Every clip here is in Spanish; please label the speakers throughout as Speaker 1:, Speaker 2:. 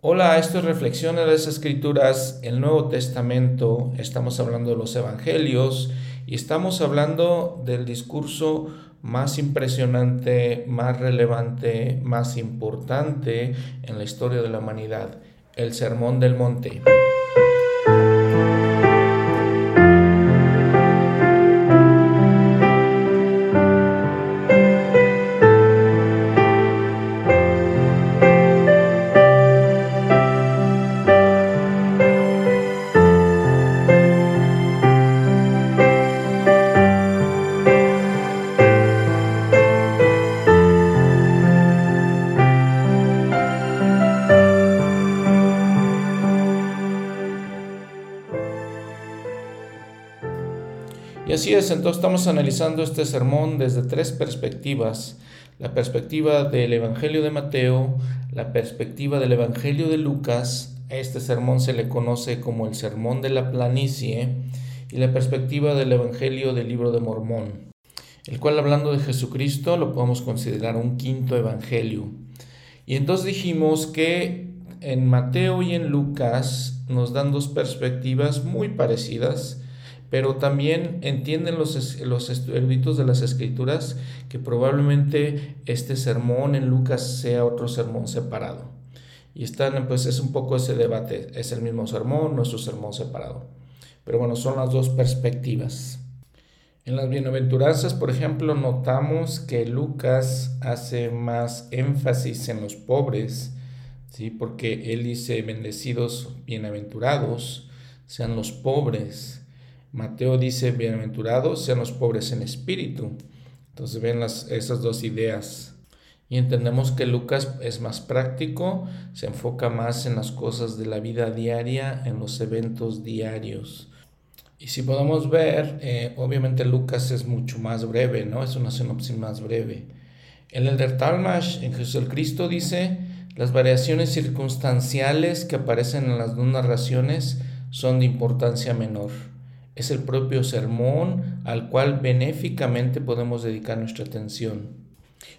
Speaker 1: Hola, esto es Reflexiones de las Escrituras, el Nuevo Testamento, estamos hablando de los Evangelios y estamos hablando del discurso más impresionante, más relevante, más importante en la historia de la humanidad, el Sermón del Monte. Entonces estamos analizando este sermón desde tres perspectivas. La perspectiva del Evangelio de Mateo, la perspectiva del Evangelio de Lucas, a este sermón se le conoce como el Sermón de la Planicie, y la perspectiva del Evangelio del libro de Mormón, el cual hablando de Jesucristo lo podemos considerar un quinto Evangelio. Y entonces dijimos que en Mateo y en Lucas nos dan dos perspectivas muy parecidas, pero también entienden los, los eruditos de las escrituras que probablemente este sermón en Lucas sea otro sermón separado. Y están, pues es un poco ese debate, es el mismo sermón, nuestro sermón separado. Pero bueno, son las dos perspectivas. En las bienaventuranzas, por ejemplo, notamos que Lucas hace más énfasis en los pobres, ¿sí? porque él dice, bendecidos, bienaventurados, sean los pobres. Mateo dice, bienaventurados sean los pobres en espíritu. Entonces ven las, esas dos ideas. Y entendemos que Lucas es más práctico, se enfoca más en las cosas de la vida diaria, en los eventos diarios. Y si podemos ver, eh, obviamente Lucas es mucho más breve, ¿no? Es una sinopsis más breve. En el der Talmash, en Jesús el Cristo, dice, las variaciones circunstanciales que aparecen en las dos narraciones son de importancia menor es el propio sermón al cual benéficamente podemos dedicar nuestra atención.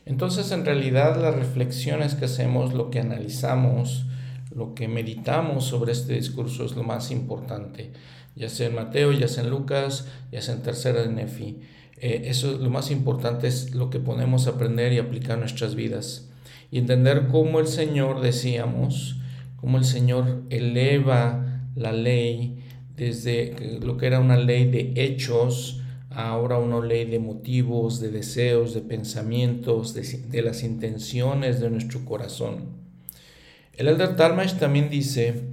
Speaker 1: Entonces, en realidad, las reflexiones que hacemos, lo que analizamos, lo que meditamos sobre este discurso es lo más importante, ya sea en Mateo, ya sea en Lucas, ya sea en Tercera de Nefi. Eh, eso es lo más importante, es lo que podemos aprender y aplicar en nuestras vidas. Y entender cómo el Señor, decíamos, cómo el Señor eleva la ley, desde lo que era una ley de hechos, ahora una ley de motivos, de deseos, de pensamientos, de, las intenciones de nuestro corazón. El Elder Talmash también dice,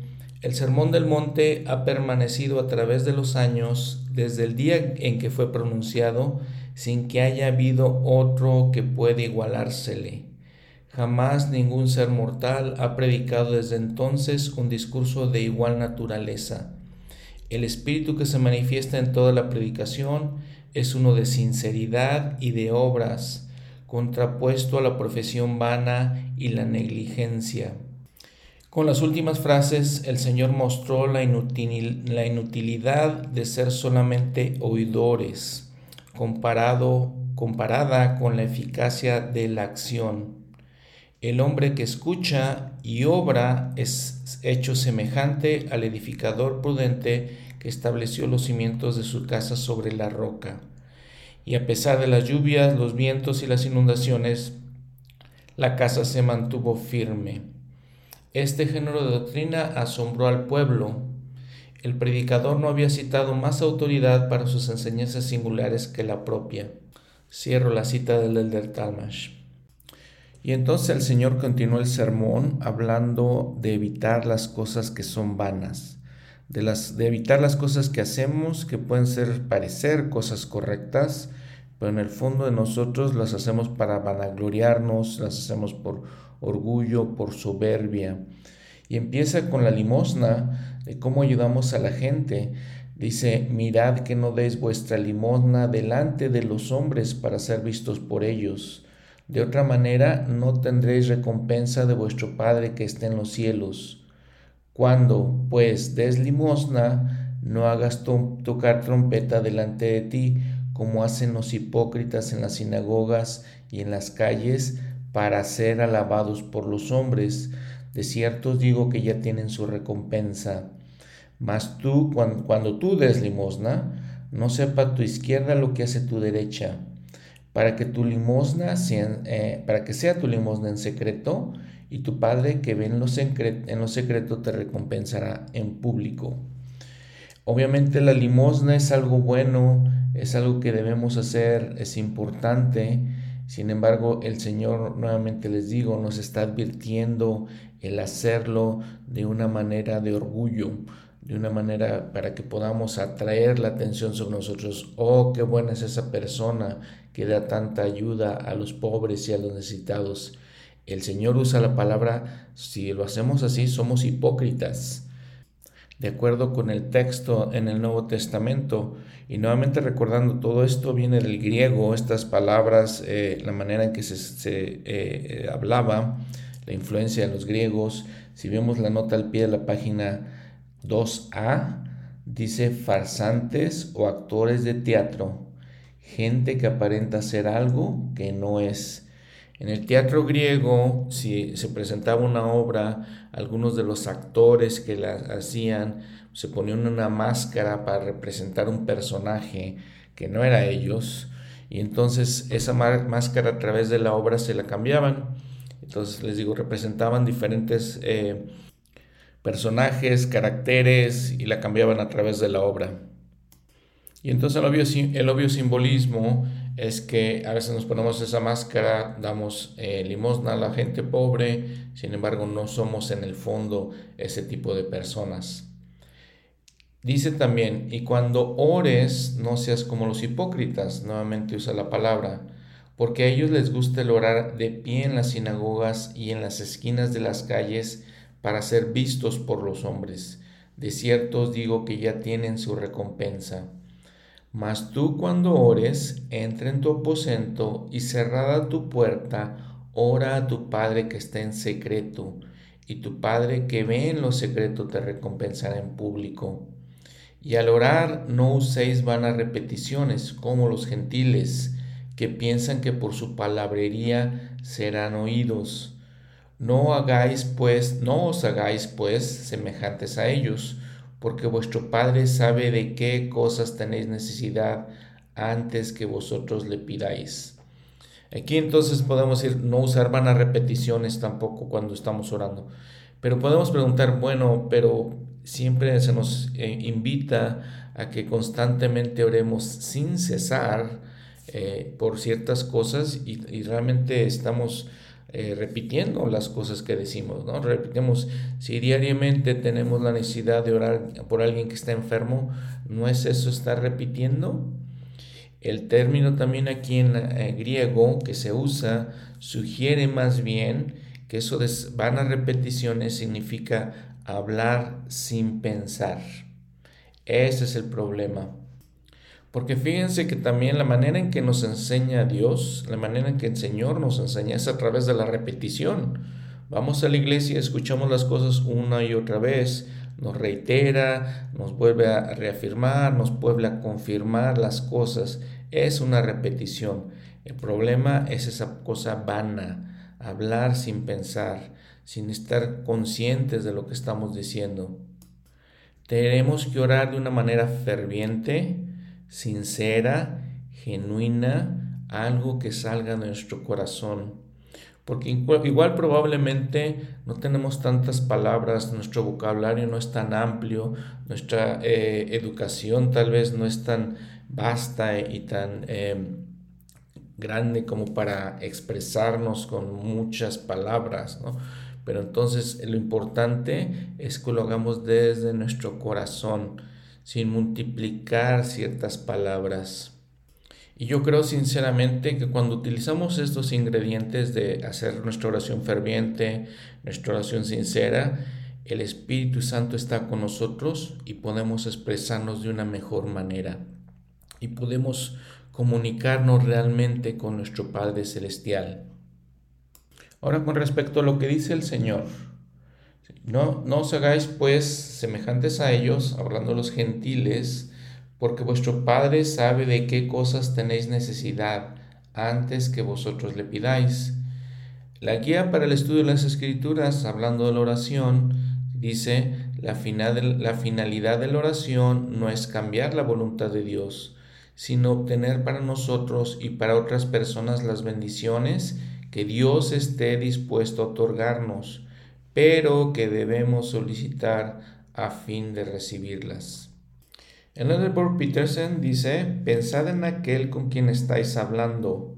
Speaker 1: el Sermón del Monte ha permanecido a través de los años desde el día en que fue pronunciado sin que haya habido otro que pueda igualársele. Jamás ningún ser mortal ha predicado desde entonces un discurso de igual naturaleza el espíritu que se manifiesta en toda la predicación es uno de sinceridad y de obras, contrapuesto a la profesión vana y la negligencia. Con las últimas frases el Señor mostró la, inutilidad de ser solamente oidores, comparado, comparada con la eficacia de la acción. El hombre que escucha y obra es hecho semejante al edificador prudente que estableció los cimientos de su casa sobre la roca. Y a pesar de las lluvias, los vientos y las inundaciones, la casa se mantuvo firme. Este género de doctrina asombró al pueblo. El predicador no había citado más autoridad para sus enseñanzas singulares que la propia. Cierro la cita del Elder Talmash. Y entonces el Señor continuó el sermón hablando de evitar las cosas que son vanas, de, las, de evitar las cosas que hacemos que pueden ser parecer cosas correctas, pero en el fondo de nosotros las hacemos para vanagloriarnos, las hacemos por orgullo, por soberbia. Y empieza con la limosna, de cómo ayudamos a la gente. Dice, mirad que no deis vuestra limosna delante de los hombres para ser vistos por ellos de otra manera no tendréis recompensa de vuestro Padre que esté en los cielos. Cuando, pues, des limosna, no hagas tocar trompeta delante de ti, como hacen los hipócritas en las sinagogas y en las calles, para ser alabados por los hombres. De cierto os digo que ya tienen su recompensa. Mas tú, cuando, cuando tú des limosna, no sepa tu izquierda lo que hace tu derecha, para que tu limosna sea, eh, para que sea tu limosna en secreto, y tu Padre que ve en lo, en lo secreto te recompensará en público. Obviamente la limosna es algo bueno, es algo que debemos hacer, es importante. Sin embargo, el Señor, nuevamente les digo, nos está advirtiendo el hacerlo de una manera de orgullo, de una manera para que podamos atraer la atención sobre nosotros. Oh, qué buena es esa persona que da tanta ayuda a los pobres y a los necesitados. El Señor usa la palabra, si lo hacemos así, somos hipócritas de acuerdo con el texto en el Nuevo Testamento. Y nuevamente recordando, todo esto viene del griego, estas palabras, eh, la manera en que se, eh, eh, hablaba, la influencia de los griegos. Si vemos la nota al pie de la página 2a, dice farsantes o actores de teatro, gente que aparenta ser algo que no es. En el teatro griego, si se presentaba una obra, algunos de los actores que la hacían se ponían una máscara para representar un personaje que no era ellos, y entonces esa máscara a través de la obra se la cambiaban. Entonces les digo, representaban diferentes eh, personajes, caracteres y la cambiaban a través de la obra. Y entonces el obvio, el obvio simbolismo es que a veces nos ponemos esa máscara, damos eh, limosna a la gente pobre, sin embargo no somos en el fondo ese tipo de personas. Dice también, y cuando ores, no seas como los hipócritas, nuevamente usa la palabra, porque a ellos les gusta el orar de pie en las sinagogas y en las esquinas de las calles para ser vistos por los hombres. De cierto os digo que ya tienen su recompensa. Mas tú cuando ores, entra en tu aposento y cerrada tu puerta, ora a tu Padre que está en secreto, y tu Padre que ve en lo secreto te recompensará en público. Y al orar no uséis vanas repeticiones como los gentiles, que piensan que por su palabrería serán oídos. No hagáis pues, no os hagáis pues semejantes a ellos, porque vuestro Padre sabe de qué cosas tenéis necesidad antes que vosotros le pidáis. Aquí entonces podemos ir, no usar vanas repeticiones tampoco cuando estamos orando, pero podemos preguntar, bueno, pero siempre se nos eh, invita a que constantemente oremos sin cesar eh, por ciertas cosas y, y realmente estamos eh, repitiendo las cosas que decimos, ¿no? Repetimos, si diariamente tenemos la necesidad de orar por alguien que está enfermo, ¿no es eso estar repitiendo? El término también aquí en, eh, griego que se usa sugiere más bien que eso de vanas repeticiones significa hablar sin pensar. Ese es el problema. Porque fíjense que también la manera en que nos enseña Dios, la manera en que el Señor nos enseña es a través de la repetición. Vamos a la iglesia, escuchamos las cosas una y otra vez, nos reitera, nos vuelve a reafirmar, nos vuelve a confirmar las cosas. Es una repetición. El problema es esa cosa vana, hablar sin pensar, sin estar conscientes de lo que estamos diciendo. Tenemos que orar de una manera ferviente, sincera, genuina, algo que salga de nuestro corazón. Porque igual, probablemente no tenemos tantas palabras, nuestro vocabulario no es tan amplio, nuestra eh, educación tal vez no es tan vasta y tan em, grande como para expresarnos con muchas palabras, Pero entonces lo importante es que lo hagamos desde nuestro corazón sin multiplicar ciertas palabras. Y yo creo sinceramente que cuando utilizamos estos ingredientes de hacer nuestra oración ferviente, nuestra oración sincera, el Espíritu Santo está con nosotros y podemos expresarnos de una mejor manera. Y podemos comunicarnos realmente con nuestro Padre Celestial. Ahora con respecto a lo que dice el Señor, no, no os hagáis pues semejantes a ellos, hablando los gentiles, porque vuestro Padre sabe de qué cosas tenéis necesidad antes que vosotros le pidáis. La guía para el estudio de las escrituras, hablando de la oración, dice, la, la finalidad de la oración no es cambiar la voluntad de Dios, sino obtener para nosotros y para otras personas las bendiciones que Dios esté dispuesto a otorgarnos, pero que debemos solicitar a fin de recibirlas. El Edward Peterson dice, pensad en aquel con quien estáis hablando,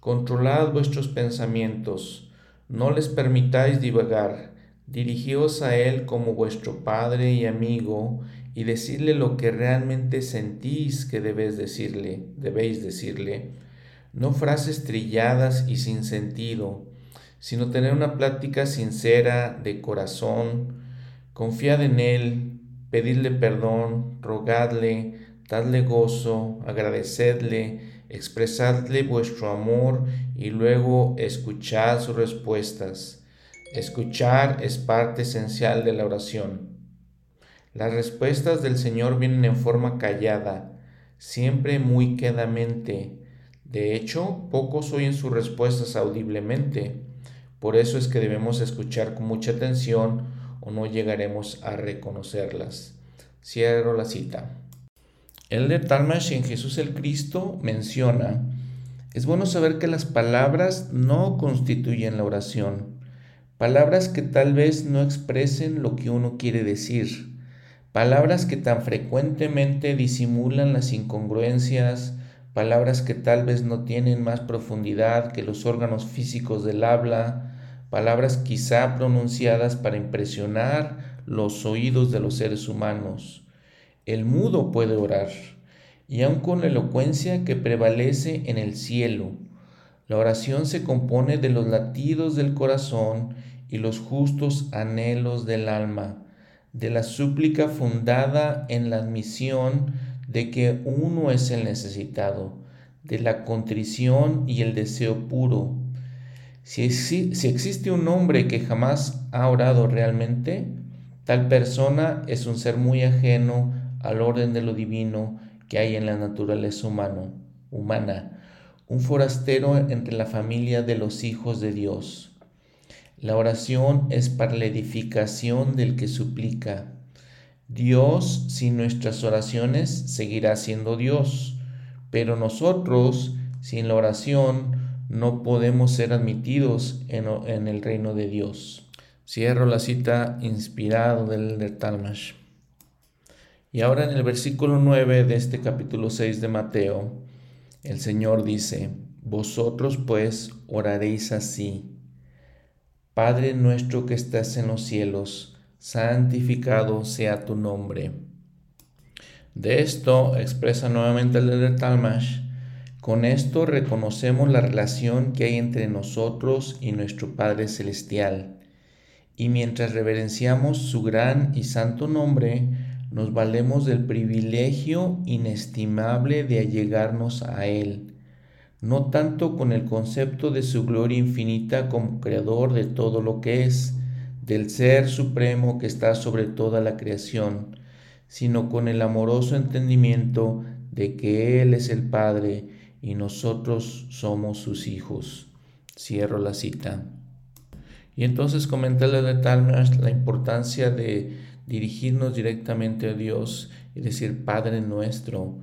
Speaker 1: controlad vuestros pensamientos, no les permitáis divagar, dirigíos a él como vuestro padre y amigo, y decirle lo que realmente sentís que debéis decirle, debéis decirle, no frases trilladas y sin sentido, sino tener una plática sincera de corazón, confiad en él, pedidle perdón, rogadle, dadle gozo, agradecedle, expresadle vuestro amor y luego escuchad sus respuestas. Escuchar es parte esencial de la oración. Las respuestas del Señor vienen en forma callada, siempre muy quedamente. De hecho, pocos oyen sus respuestas audiblemente. Por eso es que debemos escuchar con mucha atención o no llegaremos a reconocerlas. Cierro la cita. El de Talmash en Jesús el Cristo menciona, es bueno saber que las palabras no constituyen la oración, palabras que tal vez no expresen lo que uno quiere decir, palabras que tan frecuentemente disimulan las incongruencias, palabras que tal vez no tienen más profundidad que los órganos físicos del habla, palabras quizá pronunciadas para impresionar los oídos de los seres humanos. El mudo puede orar, y aun con la elocuencia que prevalece en el cielo. La oración se compone de los latidos del corazón y los justos anhelos del alma, de la súplica fundada en la admisión de que uno es el necesitado, de la contrición y el deseo puro, si, existe un hombre que jamás ha orado realmente, tal persona es un ser muy ajeno al orden de lo divino que hay en la naturaleza humano, humana, un forastero entre la familia de los hijos de Dios. La oración es para la edificación del que suplica. Dios, sin nuestras oraciones, seguirá siendo Dios, pero nosotros, sin la oración, no podemos ser admitidos en, el reino de Dios. Cierro la cita inspirado del de Talmash. Y ahora en el versículo 9 de este capítulo 6 de Mateo, el Señor dice, Vosotros pues oraréis así, Padre nuestro que estás en los cielos, santificado sea tu nombre. De esto expresa nuevamente el de Talmash, con esto reconocemos la relación que hay entre nosotros y nuestro Padre Celestial, y mientras reverenciamos su gran y santo nombre, nos valemos del privilegio inestimable de allegarnos a Él, no tanto con el concepto de su gloria infinita como creador de todo lo que es, del Ser Supremo que está sobre toda la creación, sino con el amoroso entendimiento de que Él es el Padre, y nosotros somos sus hijos. Cierro la cita. Y entonces comenta de Talmash la importancia de dirigirnos directamente a Dios y decir Padre nuestro.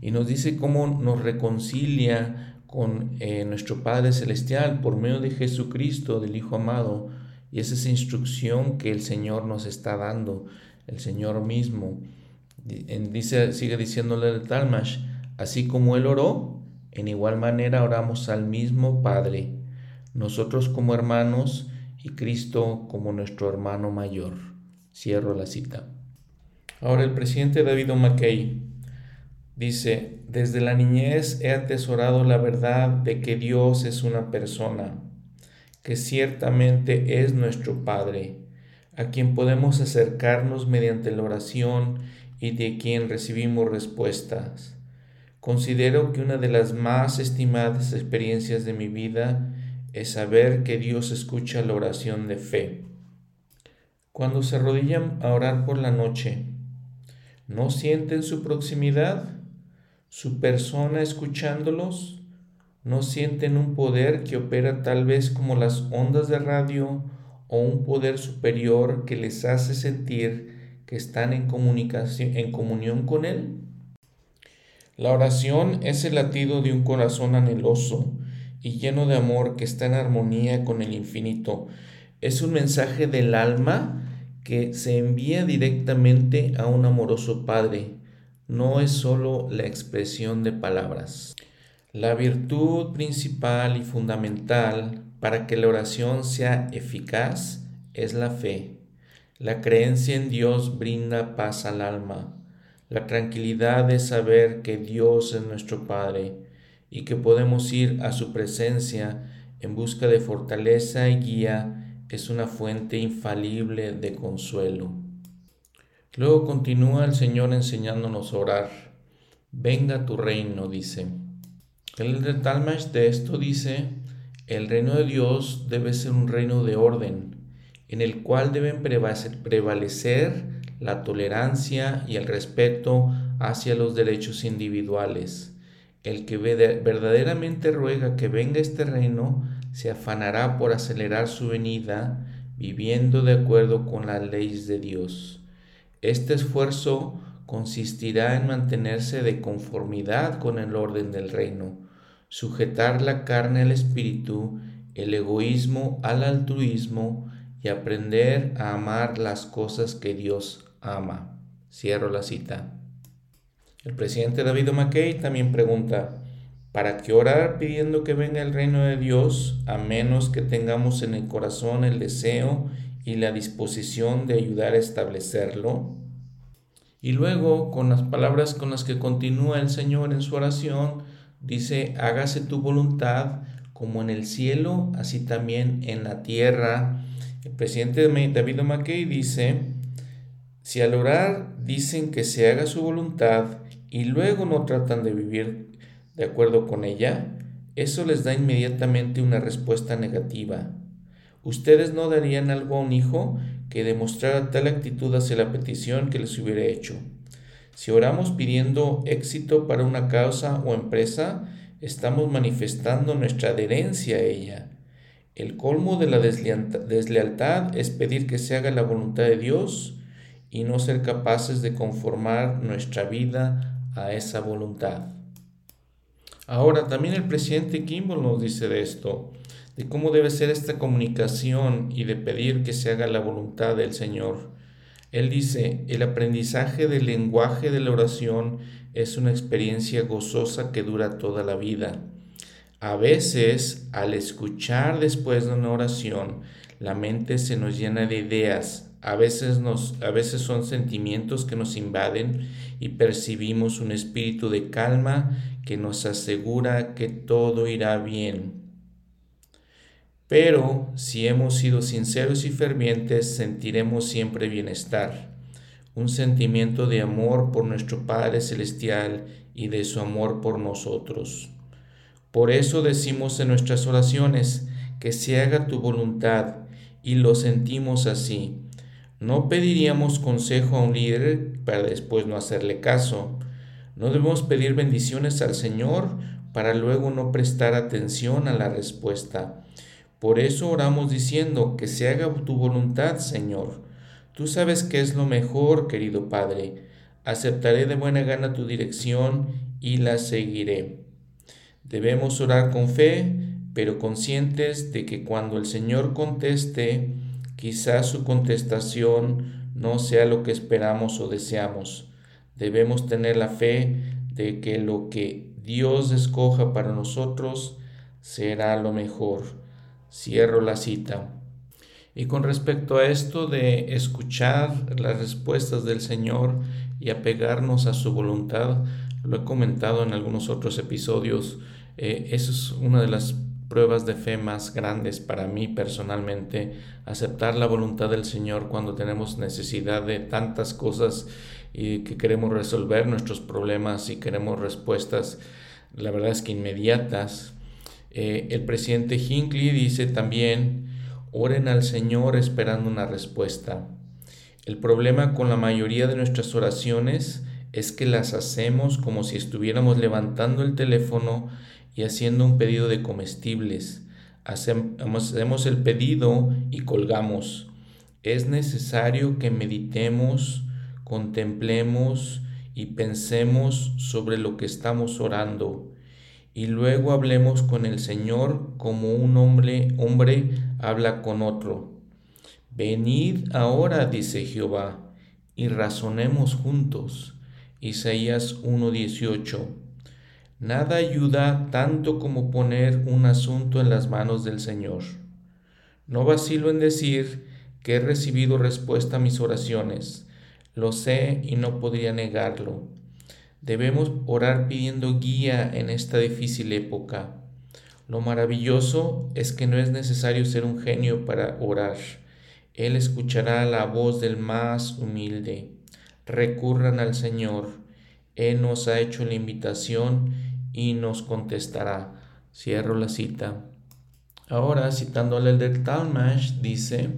Speaker 1: Y nos dice cómo nos reconcilia con eh, nuestro Padre Celestial por medio de Jesucristo, del Hijo amado. Y es esa instrucción que el Señor nos está dando, el Señor mismo. Dice, sigue diciéndole de Talmash, Así como Él oró, en igual manera oramos al mismo Padre, nosotros como hermanos y Cristo como nuestro hermano mayor. Cierro la cita. Ahora el presidente David McKay dice, desde la niñez he atesorado la verdad de que Dios es una persona, que ciertamente es nuestro Padre, a quien podemos acercarnos mediante la oración y de quien recibimos respuestas. Considero que una de las más estimadas experiencias de mi vida es saber que Dios escucha la oración de fe. Cuando se arrodillan a orar por la noche, ¿no sienten su proximidad? ¿Su persona escuchándolos? no sienten un poder que opera tal vez como las ondas de radio o un poder superior que les hace sentir que están en comunicación en comunión con él. La oración es el latido de un corazón anheloso y lleno de amor que está en armonía con el infinito. Es un mensaje del alma que se envía directamente a un amoroso Padre. No es solo la expresión de palabras. La virtud principal y fundamental para que la oración sea eficaz es la fe. La creencia en Dios brinda paz al alma. La tranquilidad de saber que Dios es nuestro Padre y que podemos ir a su presencia en busca de fortaleza y guía es una fuente infalible de consuelo. Luego continúa el Señor enseñándonos a orar. Venga tu reino, dice. El Talmash de esto dice, el reino de Dios debe ser un reino de orden, en el cual deben prevalecer la tolerancia y el respeto hacia los derechos individuales. El que verdaderamente ruega que venga este reino se afanará por acelerar su venida, viviendo de acuerdo con las leyes de Dios. Este esfuerzo consistirá en mantenerse de conformidad con el orden del reino, sujetar la carne al espíritu, el egoísmo al altruismo y aprender a amar las cosas que Dios ama. Cierro la cita. El presidente David McKay también pregunta, ¿para qué orar pidiendo que venga el reino de Dios a menos que tengamos en el corazón el deseo y la disposición de ayudar a establecerlo? Y luego, con las palabras con las que continúa el Señor en su oración, dice, hágase tu voluntad como en el cielo, así también en la tierra. El presidente David McKay dice, si al orar dicen que se haga su voluntad y luego no tratan de vivir de acuerdo con ella, eso les da inmediatamente una respuesta negativa. Ustedes no darían algo a un hijo que demostrara tal actitud hacia la petición que les hubiera hecho. Si oramos pidiendo éxito para una causa o empresa, estamos manifestando nuestra adherencia a ella. El colmo de la deslealtad es pedir que se haga la voluntad de Dios y no ser capaces de conformar nuestra vida a esa voluntad. Ahora, también el presidente Kimball nos dice de esto, de cómo debe ser esta comunicación y de pedir que se haga la voluntad del Señor. Él dice, el aprendizaje del lenguaje de la oración es una experiencia gozosa que dura toda la vida. A veces, al escuchar después de una oración, la mente se nos llena de ideas, a veces, nos, a veces son sentimientos que nos invaden y percibimos un espíritu de calma que nos asegura que todo irá bien. Pero si hemos sido sinceros y fervientes, sentiremos siempre bienestar, un sentimiento de amor por nuestro Padre Celestial y de su amor por nosotros. Por eso decimos en nuestras oraciones, que se haga tu voluntad, y lo sentimos así. No pediríamos consejo a un líder para después no hacerle caso. No debemos pedir bendiciones al Señor para luego no prestar atención a la respuesta. Por eso oramos diciendo, que se haga tu voluntad, Señor. Tú sabes que es lo mejor, querido Padre. Aceptaré de buena gana tu dirección y la seguiré. Debemos orar con fe, pero conscientes de que cuando el Señor conteste, quizás su contestación no sea lo que esperamos o deseamos. Debemos tener la fe de que lo que Dios escoja para nosotros será lo mejor. Cierro la cita. Y con respecto a esto de escuchar las respuestas del Señor y apegarnos a su voluntad, lo he comentado en algunos otros episodios, eh, eso es una de las pruebas de fe más grandes para mí personalmente, aceptar la voluntad del Señor cuando tenemos necesidad de tantas cosas y que queremos resolver nuestros problemas y queremos respuestas, la verdad es que inmediatas, eh, el presidente Hinckley dice también, oren al Señor esperando una respuesta. El problema con la mayoría de nuestras oraciones es que las hacemos como si estuviéramos levantando el teléfono y haciendo un pedido de comestibles. Hacemos el pedido y colgamos. Es necesario que meditemos, contemplemos y pensemos sobre lo que estamos orando y luego hablemos con el Señor como un hombre, hombre habla con otro. Venid ahora, dice Jehová, y razonemos juntos. Isaías 1:18. Nada ayuda tanto como poner un asunto en las manos del Señor. No vacilo en decir que he recibido respuesta a mis oraciones. Lo sé y no podría negarlo. Debemos orar pidiendo guía en esta difícil época. Lo maravilloso es que no es necesario ser un genio para orar. Él escuchará la voz del más humilde. Recurran al Señor. Él nos ha hecho la invitación y nos contestará. Cierro la cita. Ahora, citándole el del Talmash, dice,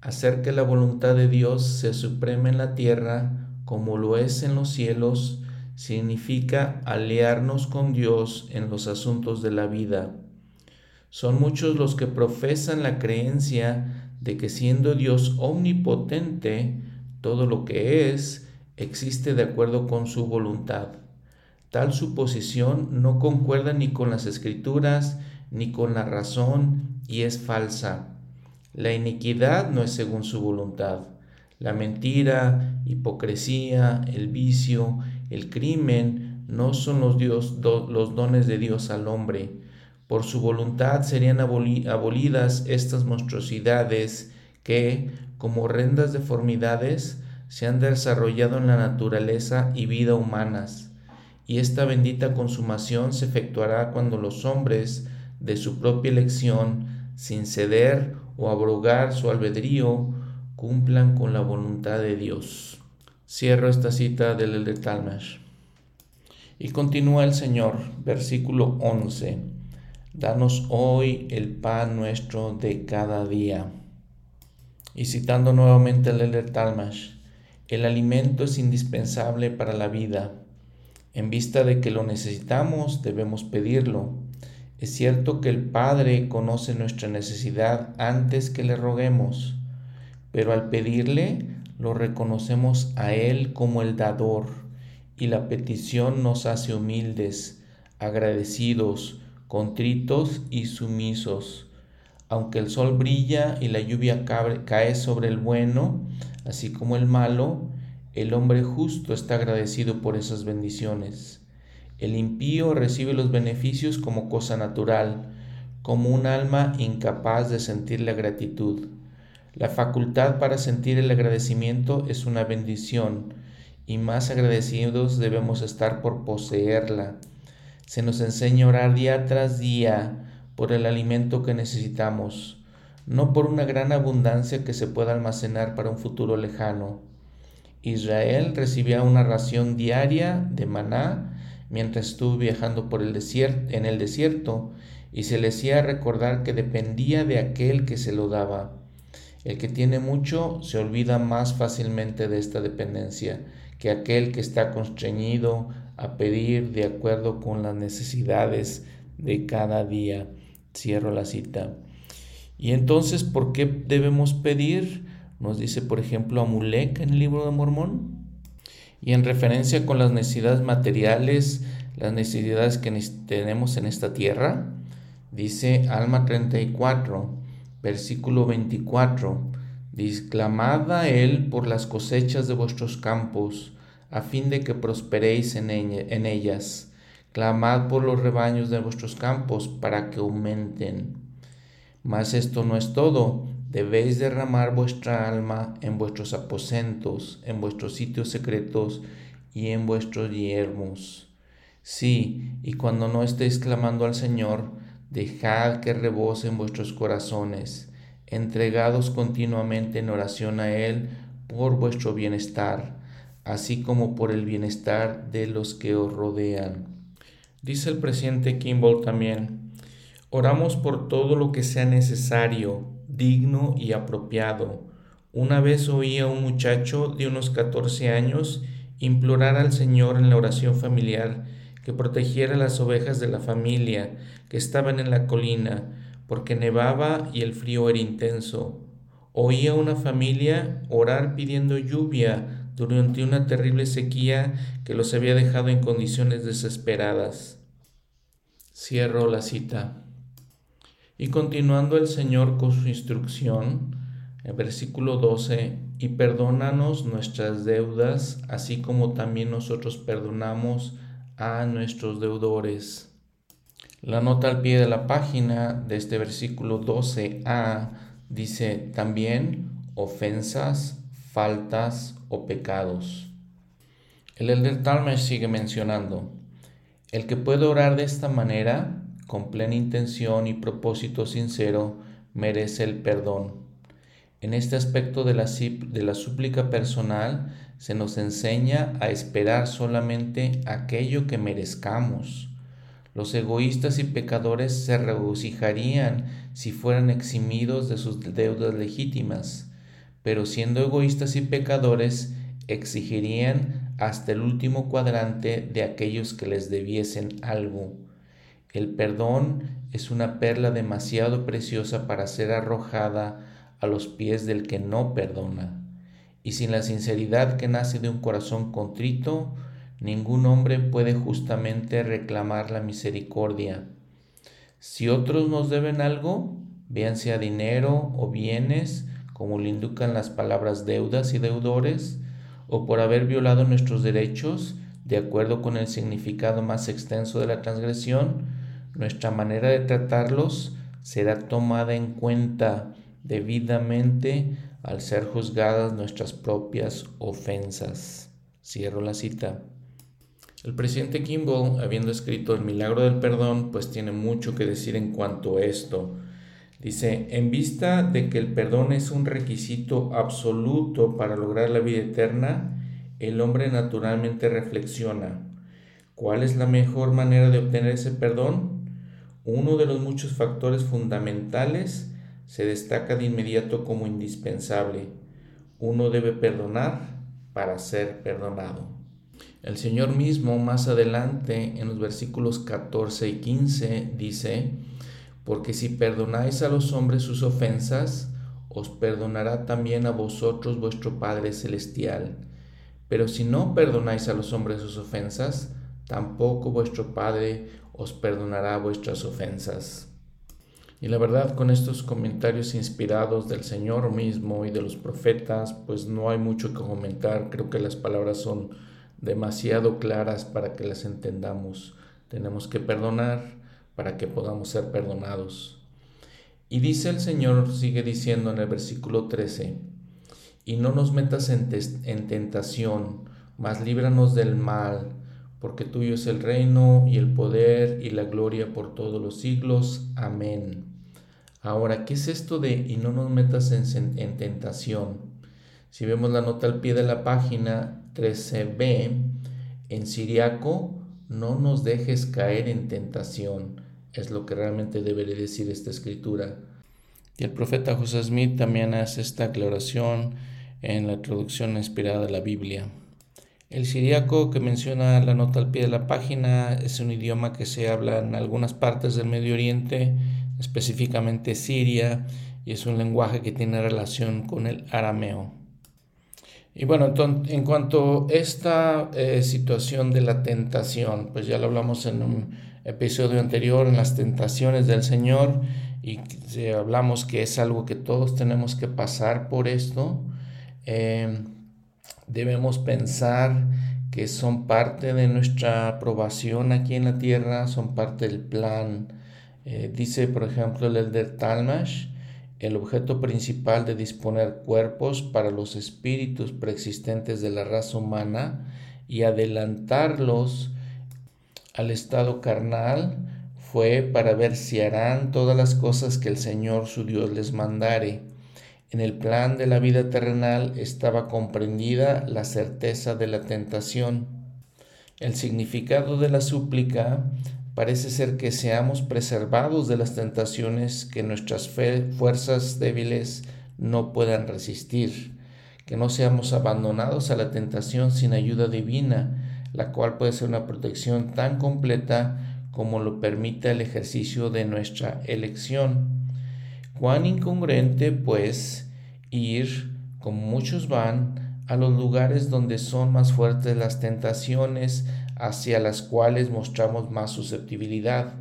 Speaker 1: hacer que la voluntad de Dios se supreme en la tierra como lo es en los cielos, significa aliarnos con Dios en los asuntos de la vida. Son muchos los que profesan la creencia de que siendo Dios omnipotente, todo lo que es existe de acuerdo con su voluntad. Tal suposición no concuerda ni con las escrituras ni con la razón y es falsa. La iniquidad no es según su voluntad. La mentira, hipocresía, el vicio, el crimen no son los, dones de Dios al hombre. Por su voluntad serían abolidas estas monstruosidades que, como horrendas deformidades, se han desarrollado en la naturaleza y vida humanas. Y esta bendita consumación se efectuará cuando los hombres, de su propia elección, sin ceder o abrogar su albedrío, cumplan con la voluntad de Dios. Cierro esta cita del Elder Talmash. Y continúa el Señor, versículo 11. Danos hoy el pan nuestro de cada día. Y citando nuevamente el Elder Talmash, el alimento es indispensable para la vida. En vista de que lo necesitamos, debemos pedirlo. Es cierto que el Padre conoce nuestra necesidad antes que le roguemos pero al pedirle lo reconocemos a Él como el dador y la petición nos hace humildes, agradecidos, contritos y sumisos. Aunque el sol brilla y la lluvia cae sobre el bueno, así como el malo, el hombre justo está agradecido por esas bendiciones. El impío recibe los beneficios como cosa natural, como un alma incapaz de sentir la gratitud. La facultad para sentir el agradecimiento es una bendición y más agradecidos debemos estar por poseerla. Se nos enseña a orar día tras día por el alimento que necesitamos, no por una gran abundancia que se pueda almacenar para un futuro lejano. Israel recibía una ración diaria de maná mientras estuvo viajando por el desierto, en el desierto y se le hacía recordar que dependía de aquel que se lo daba. El que tiene mucho se olvida más fácilmente de esta dependencia que aquel que está constreñido a pedir de acuerdo con las necesidades de cada día. Cierro la cita. Y entonces, ¿por qué debemos pedir? Nos dice, por ejemplo, Amulek en el libro de Mormón. Y en referencia con las necesidades materiales, las necesidades que tenemos en esta tierra, dice Alma 34 versículo 24. Disclamad Él por las cosechas de vuestros campos, a fin de que prosperéis en ellas. Clamad por los rebaños de vuestros campos, para que aumenten. Mas esto no es todo. Debéis derramar vuestra alma en vuestros aposentos, en vuestros sitios secretos y en vuestros yermos. Sí, y cuando no estéis clamando al Señor, dejad que rebosen vuestros corazones, entregados continuamente en oración a Él por vuestro bienestar, así como por el bienestar de los que os rodean. Dice el presidente Kimball también, oramos por todo lo que sea necesario, digno y apropiado. Una vez oí a un muchacho de unos 14 años implorar al Señor en la oración familiar que protegiera las ovejas de la familia que estaban en la colina, porque nevaba y el frío era intenso. Oía una familia orar pidiendo lluvia durante una terrible sequía que los había dejado en condiciones desesperadas. Cierro la cita. Y continuando el Señor con su instrucción, en versículo 12, y perdónanos nuestras deudas, así como también nosotros perdonamos a nuestros deudores. La nota al pie de la página de este versículo 12a dice también ofensas, faltas o pecados. El Elder Talmage sigue mencionando, el que puede orar de esta manera, con plena intención y propósito sincero, merece el perdón. En este aspecto de la, de la súplica personal se nos enseña a esperar solamente aquello que merezcamos. Los egoístas y pecadores se regocijarían si fueran eximidos de sus deudas legítimas, pero siendo egoístas y pecadores exigirían hasta el último cuadrante de aquellos que les debiesen algo. El perdón es una perla demasiado preciosa para ser arrojada a los pies del que no perdona. Y sin la sinceridad que nace de un corazón contrito, ningún hombre puede justamente reclamar la misericordia. Si otros nos deben algo, bien sea dinero o bienes, como le indican las palabras deudas y deudores, o por haber violado nuestros derechos, de acuerdo con el significado más extenso de la transgresión, nuestra manera de tratarlos será tomada en cuenta debidamente al ser juzgadas nuestras propias ofensas. Cierro la cita. El presidente Kimball, habiendo escrito El milagro del perdón, pues tiene mucho que decir en cuanto a esto. Dice, en vista de que el perdón es un requisito absoluto para lograr la vida eterna, el hombre naturalmente reflexiona, ¿cuál es la mejor manera de obtener ese perdón? Uno de los muchos factores fundamentales se destaca de inmediato como indispensable. Uno debe perdonar para ser perdonado. El Señor mismo más adelante en los versículos 14 y 15 dice, porque si perdonáis a los hombres sus ofensas, os perdonará también a vosotros vuestro Padre Celestial. Pero si no perdonáis a los hombres sus ofensas, tampoco vuestro Padre os perdonará vuestras ofensas. Y la verdad, con estos comentarios inspirados del Señor mismo y de los profetas, pues no hay mucho que comentar. Creo que las palabras son demasiado claras para que las entendamos. Tenemos que perdonar para que podamos ser perdonados. Y dice el Señor, sigue diciendo en el versículo 13, y no nos metas en, en tentación, mas líbranos del mal, porque tuyo es el reino y el poder y la gloria por todos los siglos. Amén. Ahora, ¿qué es esto de y no nos metas en, tentación? Si vemos la nota al pie de la página 13b, en siriaco, no nos dejes caer en tentación, es lo que realmente debería decir esta escritura. Y el profeta José Smith también hace esta aclaración en la traducción inspirada de la Biblia. El siriaco que menciona la nota al pie de la página es un idioma que se habla en algunas partes del Medio Oriente específicamente Siria, y es un lenguaje que tiene relación con el arameo. Y bueno, en cuanto a esta eh, situación de la tentación, pues ya lo hablamos en un episodio anterior, en las tentaciones del Señor, y hablamos que es algo que todos tenemos que pasar por esto. Eh, debemos pensar que son parte de nuestra aprobación aquí en la tierra, son parte del plan eh, dice, por ejemplo, el Elder Talmash, el objeto principal de disponer cuerpos para los espíritus preexistentes de la raza humana y adelantarlos al estado carnal fue para ver si harán todas las cosas que el Señor su Dios les mandare. En el plan de la vida terrenal estaba comprendida la certeza de la tentación. El significado de la súplica Parece ser que seamos preservados de las tentaciones que nuestras fuerzas débiles no puedan resistir, que no seamos abandonados a la tentación sin ayuda divina, la cual puede ser una protección tan completa como lo permite el ejercicio de nuestra elección. Cuán incongruente, pues, ir, como muchos van, a los lugares donde son más fuertes las tentaciones hacia las cuales mostramos más susceptibilidad,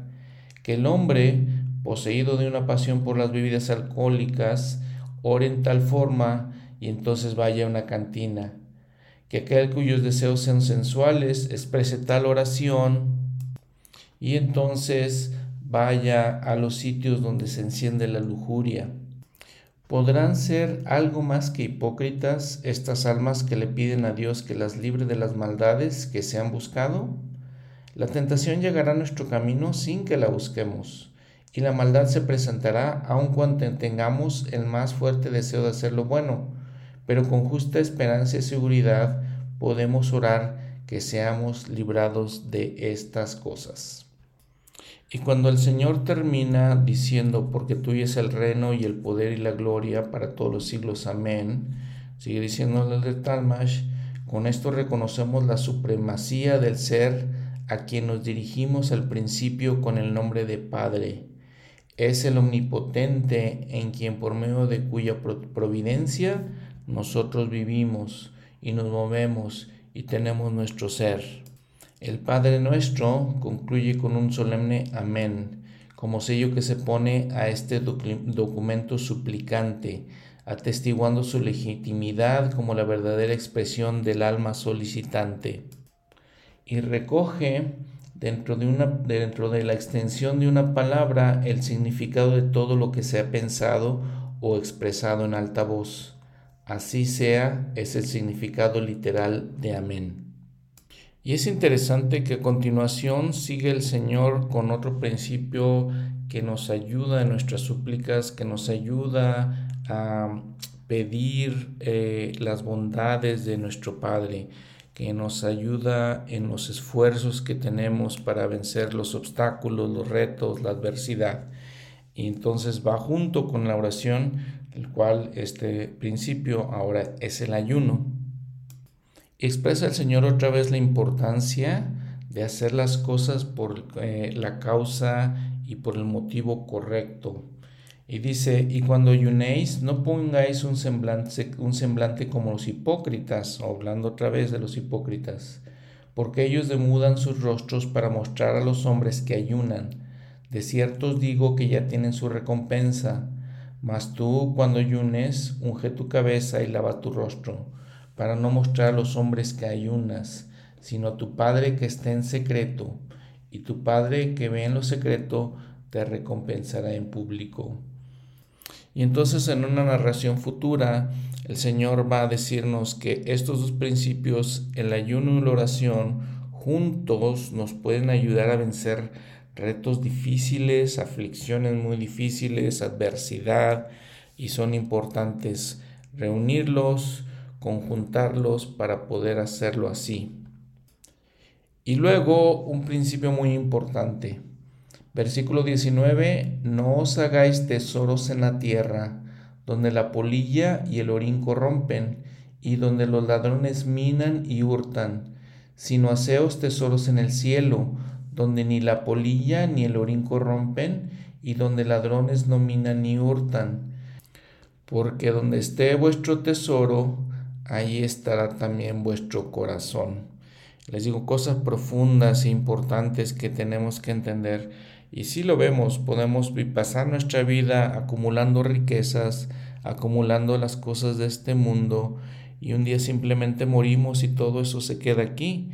Speaker 1: que el hombre, poseído de una pasión por las bebidas alcohólicas, ore en tal forma y entonces vaya a una cantina, que aquel cuyos deseos sean sensuales exprese tal oración y entonces vaya a los sitios donde se enciende la lujuria ¿Podrán ser algo más que hipócritas estas almas que le piden a Dios que las libre de las maldades que se han buscado? La tentación llegará a nuestro camino sin que la busquemos, y la maldad se presentará aun cuando tengamos el más fuerte deseo de hacer lo bueno, pero con justa esperanza y seguridad podemos orar que seamos librados de estas cosas. Y cuando el Señor termina diciendo, porque tuyo es el reino y el poder y la gloria para todos los siglos, amén, sigue diciendo el de Talmash, con esto reconocemos la supremacía del ser a quien nos dirigimos al principio con el nombre de Padre. Es el omnipotente en quien por medio de cuya providencia nosotros vivimos y nos movemos y tenemos nuestro ser. El Padre nuestro concluye con un solemne amén, como sello que se pone a este documento suplicante, atestiguando su legitimidad como la verdadera expresión del alma solicitante. Y recoge dentro de, una, dentro de la extensión de una palabra el significado de todo lo que se ha pensado o expresado en alta voz. Así sea, es el significado literal de amén. Y es interesante que a continuación sigue el Señor con otro principio que nos ayuda en nuestras súplicas, que nos ayuda a pedir eh, las bondades de nuestro Padre, que nos ayuda en los esfuerzos que tenemos para vencer los obstáculos, los retos, la adversidad. Y entonces va junto con la oración, el cual este principio ahora es el ayuno expresa el Señor otra vez la importancia de hacer las cosas por eh, la causa y por el motivo correcto. Y dice, y cuando ayunéis, no pongáis un semblante, un semblante como los hipócritas, hablando otra vez de los hipócritas, porque ellos demudan sus rostros para mostrar a los hombres que ayunan. De cierto os digo que ya tienen su recompensa. Mas tú, cuando ayunes, unge tu cabeza y lava tu rostro para no mostrar a los hombres que ayunas, sino a tu Padre que está en secreto, y tu Padre que ve en lo secreto te recompensará en público. Y entonces en una narración futura, el Señor va a decirnos que estos dos principios, el ayuno y la oración, juntos nos pueden ayudar a vencer retos difíciles, aflicciones muy difíciles, adversidad, y son importantes reunirlos, conjuntarlos para poder hacerlo así. Y luego un principio muy importante. Versículo 19, no os hagáis tesoros en la tierra, donde la polilla y el orín corrompen, y donde los ladrones minan y hurtan, sino haceos tesoros en el cielo, donde ni la polilla ni el orín corrompen, y donde ladrones no minan ni hurtan. Porque donde esté vuestro tesoro, ahí estará también vuestro corazón. Les digo cosas profundas e importantes que tenemos que entender. Y si lo vemos, podemos pasar nuestra vida acumulando riquezas, acumulando las cosas de este mundo, y un día simplemente morimos y todo eso se queda aquí.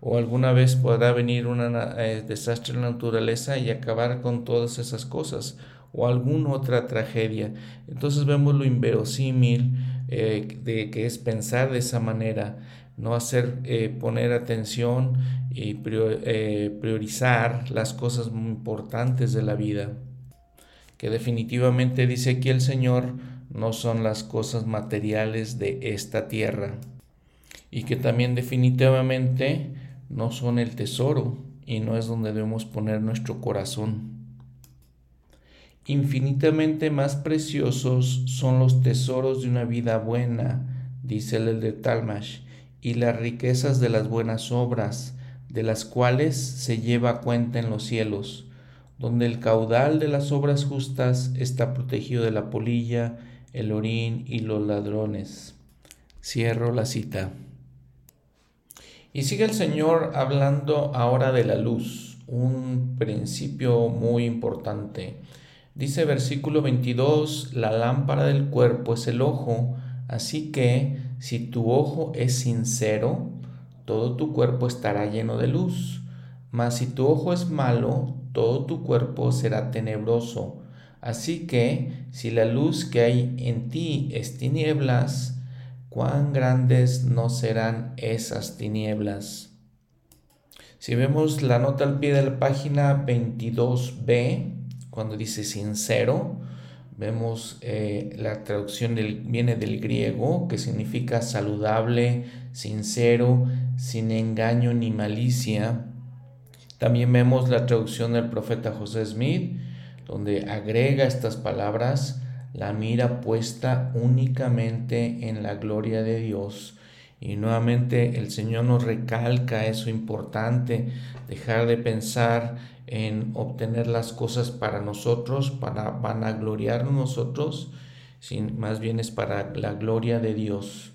Speaker 1: O alguna vez podrá venir un eh, desastre en la naturaleza y acabar con todas esas cosas, o alguna otra tragedia. Entonces vemos lo inverosímil, eh, de que es pensar de esa manera, no hacer eh, poner atención y eh, priorizar las cosas muy importantes de la vida. Que definitivamente dice aquí el Señor, no son las cosas materiales de esta tierra. Y que también definitivamente no son el tesoro y no es donde debemos poner nuestro corazón. Infinitamente más preciosos son los tesoros de una vida buena, dice el de Talmash, y las riquezas de las buenas obras, de las cuales se lleva cuenta en los cielos, donde el caudal de las obras justas está protegido de la polilla, el orín y los ladrones. Cierro la cita. Y sigue el Señor hablando ahora de la luz, un principio muy importante. Dice versículo 22, la lámpara del cuerpo es el ojo, así que si tu ojo es sincero, todo tu cuerpo estará lleno de luz. Mas si tu ojo es malo, todo tu cuerpo será tenebroso. Así que si la luz que hay en ti es tinieblas, cuán grandes no serán esas tinieblas. Si vemos la nota al pie de la página 22b, cuando dice sincero, vemos eh, la traducción viene del griego, que significa saludable, sincero, sin engaño ni malicia. También vemos la traducción del profeta José Smith, donde agrega estas palabras, la mira puesta únicamente en la gloria de Dios. Y nuevamente el Señor nos recalca eso importante, dejar de pensar en obtener las cosas para nosotros, para vanagloriarnos nosotros, sin, más bien es para la gloria de Dios.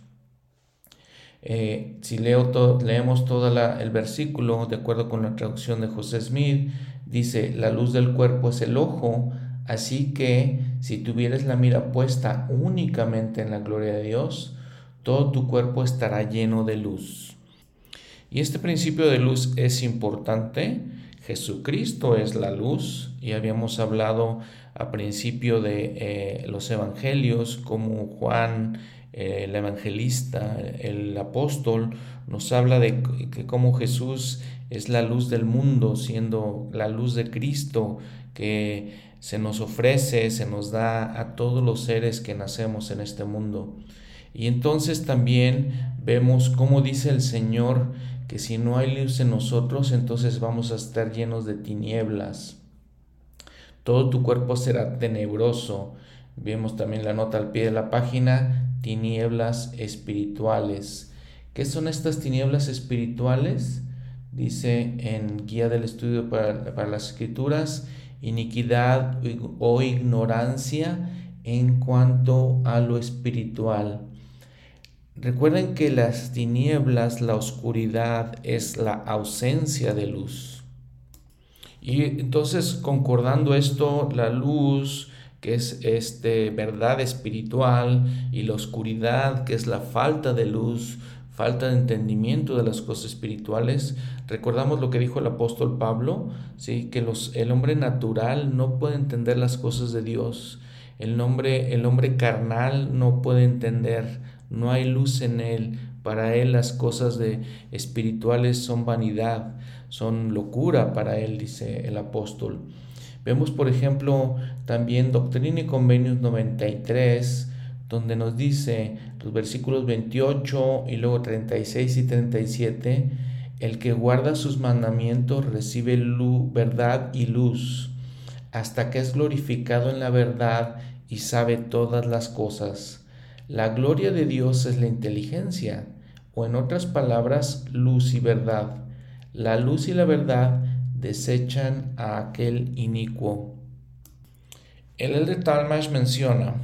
Speaker 1: Eh, si leo leemos todo el versículo, de acuerdo con la traducción de José Smith, dice, la luz del cuerpo es el ojo, así que si tuvieres la mira puesta únicamente en la gloria de Dios, todo tu cuerpo estará lleno de luz. Y este principio de luz es importante. Jesucristo es la luz y habíamos hablado a principio de eh, los evangelios como Juan el evangelista, el apóstol, nos habla de que como Jesús es la luz del mundo, siendo la luz de Cristo que se nos ofrece, se nos da a todos los seres que nacemos en este mundo. Y entonces también vemos cómo dice el Señor que si no hay luz en nosotros, entonces vamos a estar llenos de tinieblas. Todo tu cuerpo será tenebroso. Vemos también la nota al pie de la página, tinieblas espirituales. ¿Qué son estas tinieblas espirituales? Dice en Guía del Estudio para, las Escrituras, iniquidad o ignorancia en cuanto a lo espiritual. Recuerden que las tinieblas, la oscuridad, es la ausencia de luz. Y entonces, concordando esto, la luz, que es este verdad espiritual, y la oscuridad, que es la falta de luz, falta de entendimiento de las cosas espirituales. Recordamos lo que dijo el apóstol Pablo, ¿sí? que los, el hombre natural no puede entender las cosas de Dios. El hombre, el hombre carnal no puede entender, no hay luz en él. Para él las cosas de espirituales son vanidad, son locura para él, dice el apóstol. Vemos, por ejemplo, también Doctrina y Convenios 93, donde nos dice los versículos 28 y luego 36 y 37, el que guarda sus mandamientos recibe luz, verdad y luz, hasta que es glorificado en la verdad y sabe todas las cosas. La gloria de Dios es la inteligencia, o en otras palabras, luz y verdad. La luz y la verdad desechan a aquel inicuo. El Elder Talmash menciona,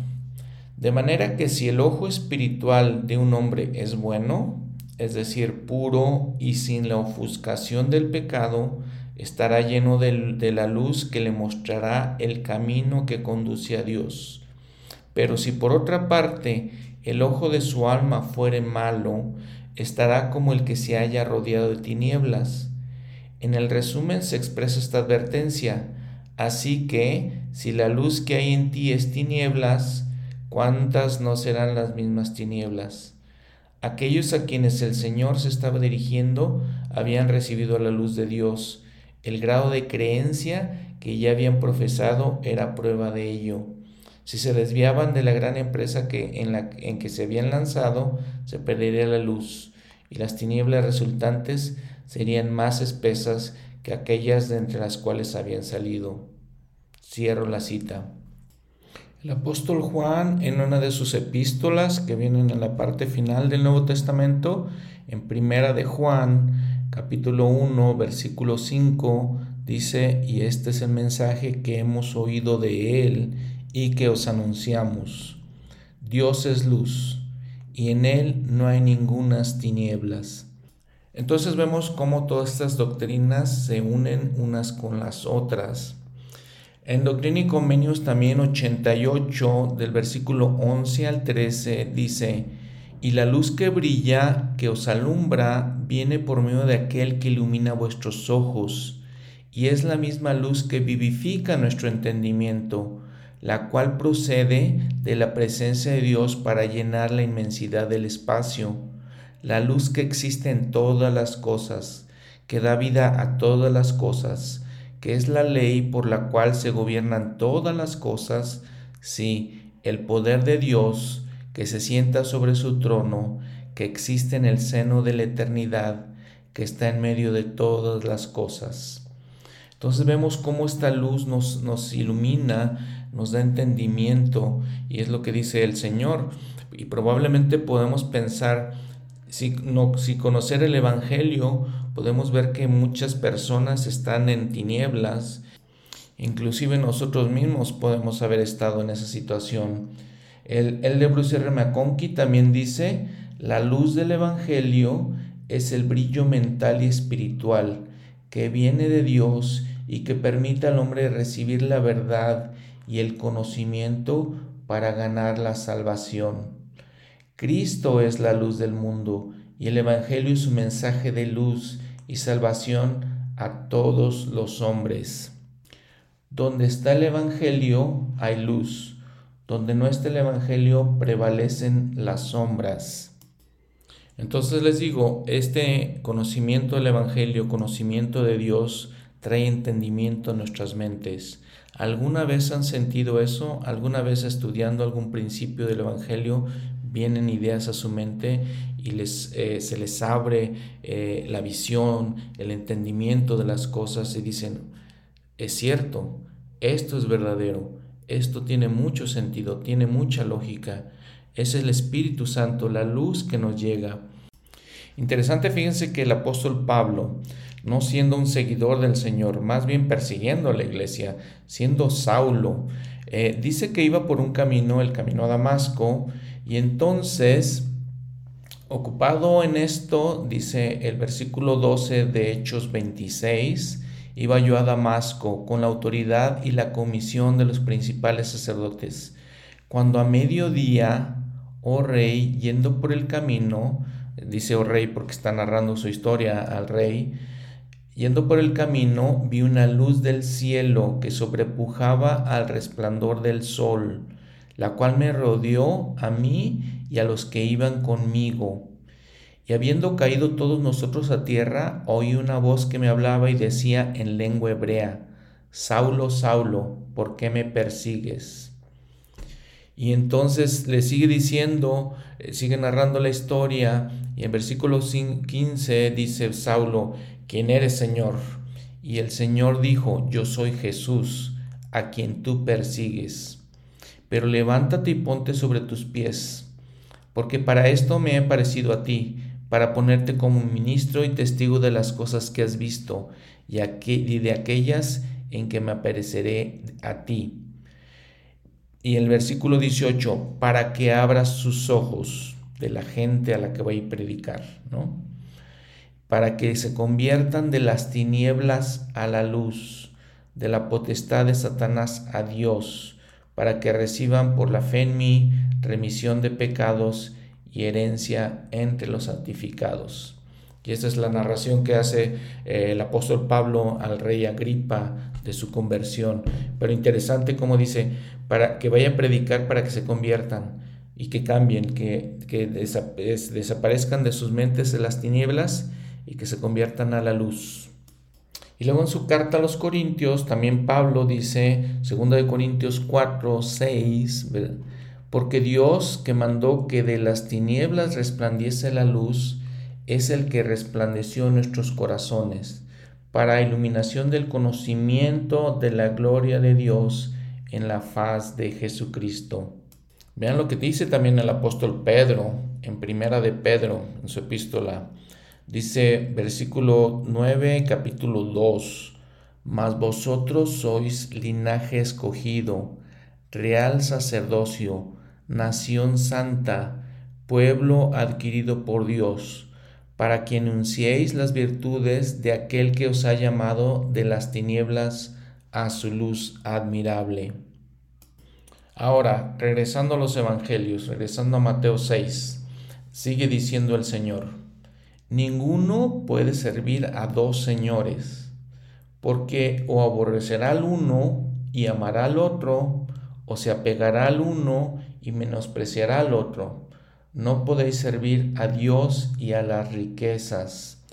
Speaker 1: de manera que si el ojo espiritual de un hombre es bueno, es decir, puro y sin la ofuscación del pecado, estará lleno de, la luz que le mostrará el camino que conduce a Dios. Pero si por otra parte el ojo de su alma fuere malo, estará como el que se haya rodeado de tinieblas en el resumen se expresa esta advertencia, así que si la luz que hay en ti es tinieblas, ¿cuántas no serán las mismas tinieblas? Aquellos a quienes el Señor se estaba dirigiendo habían recibido la luz de Dios. El grado de creencia que ya habían profesado era prueba de ello. Si se desviaban de la gran empresa que, en, la, en que se habían lanzado, se perdería la luz, y las tinieblas resultantes serían más espesas que aquellas de entre las cuales habían salido. Cierro la cita. El apóstol Juan, en una de sus epístolas que vienen en la parte final del Nuevo Testamento, en Primera de Juan, capítulo 1, versículo 5, dice, y este es el mensaje que hemos oído de él y que os anunciamos. Dios es luz, y en él no hay ningunas tinieblas. Entonces vemos cómo todas estas doctrinas se unen unas con las otras. En Doctrina y Convenios también 88 del versículo 11 al 13 dice, y la luz que brilla, que os alumbra, viene por medio de aquel que ilumina vuestros ojos, y es la misma luz que vivifica nuestro entendimiento, la cual procede de la presencia de Dios para llenar la inmensidad del espacio, la luz que existe en todas las cosas, que da vida a todas las cosas, que es la ley por la cual se gobiernan todas las cosas, sí, el poder de Dios que se sienta sobre su trono, que existe en el seno de la eternidad, que está en medio de todas las cosas. Entonces vemos cómo esta luz nos, nos ilumina, nos da entendimiento, y es lo que dice el Señor. Y probablemente podemos pensar, si, no, si conocer el Evangelio podemos ver que muchas personas están en tinieblas, inclusive nosotros mismos podemos haber estado en esa situación. El, el de Bruce R. McConkie también dice, la luz del Evangelio es el brillo mental y espiritual que viene de Dios y que permite al hombre recibir la verdad y el conocimiento para ganar la salvación. Cristo es la luz del mundo y el Evangelio es su mensaje de luz y salvación a todos los hombres. Donde está el Evangelio hay luz, donde no está el Evangelio prevalecen las sombras. Entonces les digo, este conocimiento del Evangelio, conocimiento de Dios, trae entendimiento a nuestras mentes. ¿Alguna vez han sentido eso? ¿Alguna vez estudiando algún principio del Evangelio vienen ideas a su mente y les, eh, se les abre eh, la visión, el entendimiento de las cosas y dicen, es cierto, esto es verdadero, esto tiene mucho sentido, tiene mucha lógica, es el Espíritu Santo, la luz que nos llega. Interesante, fíjense que el apóstol Pablo, no siendo un seguidor del Señor, más bien persiguiendo a la iglesia, siendo Saulo, eh, dice que iba por un camino, el camino a Damasco, y entonces, ocupado en esto, dice el versículo 12 de Hechos 26, iba yo a Damasco con la autoridad y la comisión de los principales sacerdotes. Cuando a mediodía, oh rey, yendo por el camino, dice oh rey porque está narrando su historia al rey, Yendo por el camino vi una luz del cielo que sobrepujaba al resplandor del sol la cual me rodeó a mí y a los que iban conmigo. Y habiendo caído todos nosotros a tierra, oí una voz que me hablaba y decía en lengua hebrea, Saulo, Saulo, ¿por qué me persigues? Y entonces le sigue diciendo, eh, sigue narrando la historia, y en versículo 15 dice Saulo, ¿quién eres Señor? Y el Señor dijo, yo soy Jesús, a quien tú persigues pero levántate y ponte sobre tus pies, porque para esto me he parecido a ti, para ponerte como ministro y testigo de las cosas que has visto y, de aquellas en que me apareceré a ti. Y el versículo 18, para que abras sus ojos de la gente a la que voy a predicar, ¿no? Para que se conviertan de las tinieblas a la luz, de la potestad de Satanás a Dios para que reciban por la fe en mí remisión de pecados y herencia entre los santificados. Y esta es la narración que hace eh, el apóstol Pablo al rey Agripa de su conversión. Pero interesante como dice, para que vayan a predicar para que se conviertan y que cambien, que, que desaparezcan de sus mentes de las tinieblas y que se conviertan a la luz. Y luego en su carta a los Corintios, también Pablo dice, 2 de Corintios 4, 6, porque Dios que mandó que de las tinieblas resplandiese la luz, es el que resplandeció nuestros corazones, para iluminación del conocimiento de la gloria de Dios en la faz de Jesucristo. Vean lo que dice también el apóstol Pedro en Primera de Pedro, en su epístola. Dice versículo 9, capítulo 2, Mas vosotros sois linaje escogido, real sacerdocio, nación santa, pueblo adquirido por Dios, para que anunciéis las virtudes de aquel que os ha llamado de las tinieblas a su luz admirable. Ahora, regresando a los evangelios, regresando a Mateo 6, sigue diciendo el Señor, ninguno puede servir a dos señores, porque o aborrecerá al uno y amará al otro, o se apegará al uno y menospreciará al otro. No podéis servir a Dios y a las riquezas.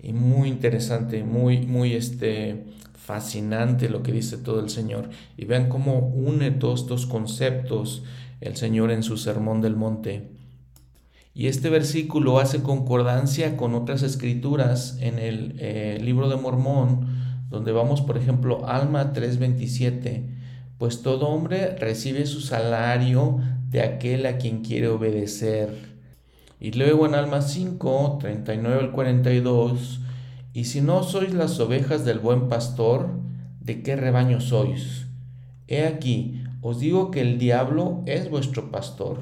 Speaker 1: Y muy interesante, muy, muy este, fascinante lo que dice todo el Señor. Y vean cómo une todos estos conceptos el Señor en su Sermón del Monte. Y este versículo hace concordancia con otras escrituras en el eh, libro de Mormón, donde vamos, por ejemplo, Alma 3:27, pues todo hombre recibe su salario de aquel a quien quiere obedecer. Y luego en Alma 5, 39 al 42, y si no sois las ovejas del buen pastor, ¿de qué rebaño sois? He aquí, os digo que el diablo es vuestro pastor,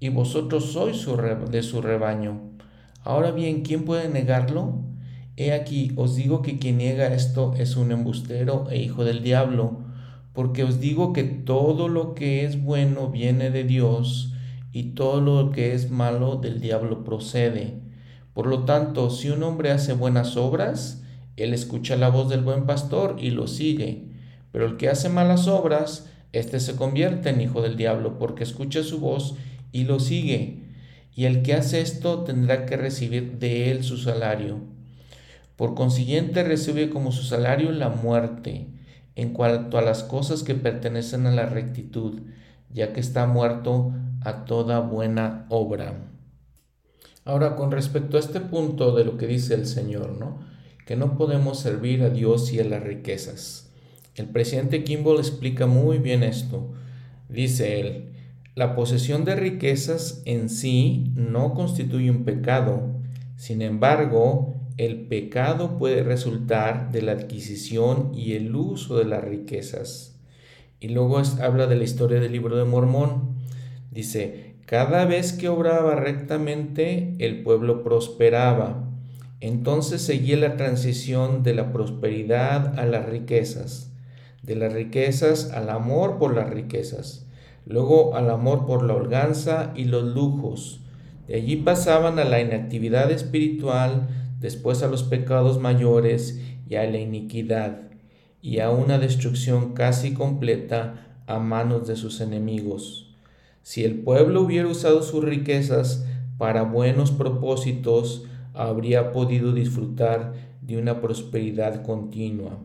Speaker 1: y vosotros sois de su rebaño. Ahora bien, ¿quién puede negarlo? He aquí, os digo que quien niega esto es un embustero e hijo del diablo, porque os digo que todo lo que es bueno viene de Dios, y todo lo que es malo del diablo procede. Por lo tanto, si un hombre hace buenas obras, él escucha la voz del buen pastor y lo sigue. Pero el que hace malas obras, éste se convierte en hijo del diablo porque escucha su voz y lo sigue. Y el que hace esto tendrá que recibir de él su salario. Por consiguiente recibe como su salario la muerte en cuanto a las cosas que pertenecen a la rectitud, ya que está muerto a toda buena obra. Ahora, con respecto a este punto de lo que dice el Señor, ¿no? Que no podemos servir a Dios y a las riquezas. El presidente Kimball explica muy bien esto. Dice él, la posesión de riquezas en sí no constituye un pecado. Sin embargo, el pecado puede resultar de la adquisición y el uso de las riquezas. Y luego habla de la historia del libro de Mormón. Dice, cada vez que obraba rectamente, el pueblo prosperaba. Entonces seguía la transición de la prosperidad a las riquezas, de las riquezas al amor por las riquezas, luego al amor por la holganza y los lujos. De allí pasaban a la inactividad espiritual, después a los pecados mayores y a la iniquidad, y a una destrucción casi completa a manos de sus enemigos. Si el pueblo hubiera usado sus riquezas para buenos propósitos, habría podido disfrutar de una prosperidad continua.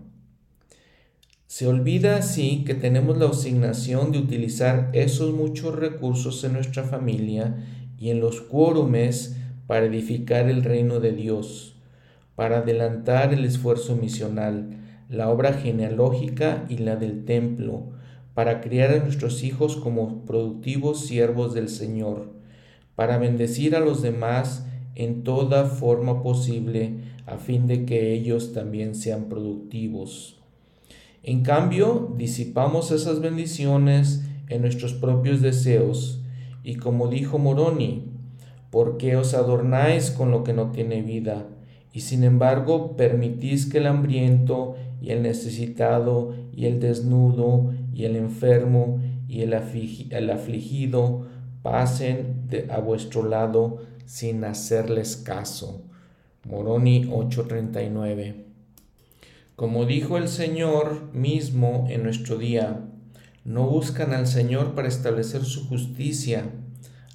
Speaker 1: Se olvida así que tenemos la asignación de utilizar esos muchos recursos en nuestra familia y en los quórumes para edificar el reino de Dios, para adelantar el esfuerzo misional, la obra genealógica y la del templo, para criar a nuestros hijos como productivos siervos del Señor, para bendecir a los demás en toda forma posible a fin de que ellos también sean productivos. En cambio, disipamos esas bendiciones en nuestros propios deseos y como dijo Moroni, ¿por qué os adornáis con lo que no tiene vida? Y sin embargo permitís que el hambriento y el necesitado y el desnudo y el enfermo y el, afligido pasen a vuestro lado sin hacerles caso. Moroni 8:39. Como dijo el Señor mismo en nuestro día, no buscan al Señor para establecer su justicia.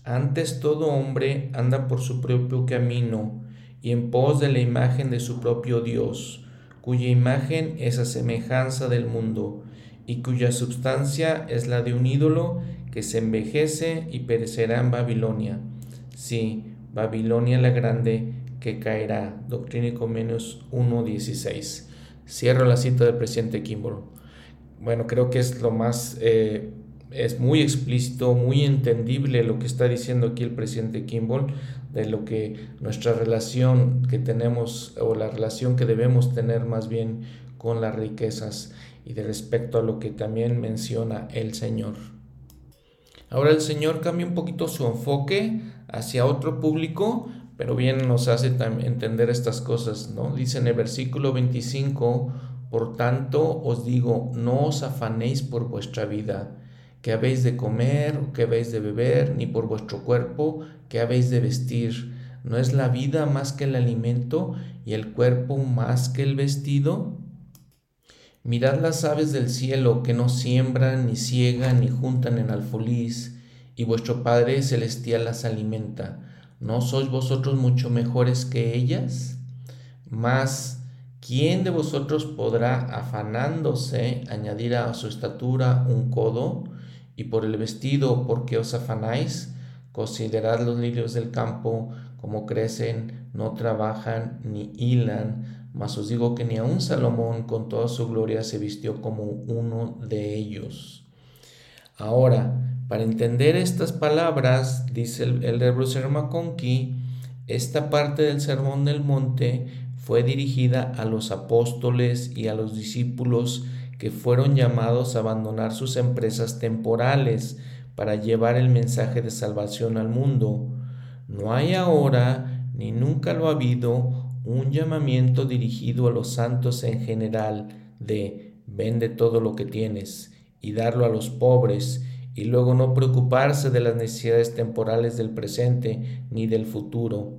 Speaker 1: Antes todo hombre anda por su propio camino y en pos de la imagen de su propio Dios cuya imagen es a semejanza del mundo, y cuya substancia es la de un ídolo que se envejece y perecerá en Babilonia. Sí, Babilonia la grande que caerá. Doctrina y Comenios 1.16. Cierro la cita del presidente Kimball. bueno, creo que es lo más, eh, es muy explícito, muy entendible lo que está diciendo aquí el presidente Kimball, de lo que nuestra relación que tenemos o la relación que debemos tener más bien con las riquezas y de respecto a lo que también menciona el Señor. Ahora el Señor cambia un poquito su enfoque hacia otro público, pero bien nos hace entender estas cosas, ¿no? Dice en el versículo 25, por tanto os digo, no os afanéis por vuestra vida, que habéis de comer que habéis de beber, ni por vuestro cuerpo, que habéis de vestir. ¿No es la vida más que el alimento y el cuerpo más que el vestido? Mirad las aves del cielo que no siembran, ni ciegan, ni juntan en alfolís, y vuestro Padre celestial las alimenta. ¿No sois vosotros mucho mejores que ellas? Mas, ¿quién de vosotros podrá, afanándose, añadir a su estatura un codo? Y por el vestido, ¿por qué os afanáis? Considerad los lirios del campo, como crecen, no trabajan ni hilan mas os digo que ni aun Salomón con toda su gloria se vistió como uno de ellos. Ahora, para entender estas palabras, dice el Bruce McConkie, esta parte del Sermón del Monte fue dirigida a los apóstoles y a los discípulos que fueron llamados a abandonar sus empresas temporales para llevar el mensaje de salvación al mundo. No hay ahora, ni nunca lo ha habido, un llamamiento dirigido a los santos en general de vende todo lo que tienes y darlo a los pobres y luego no preocuparse de las necesidades temporales del presente ni del futuro.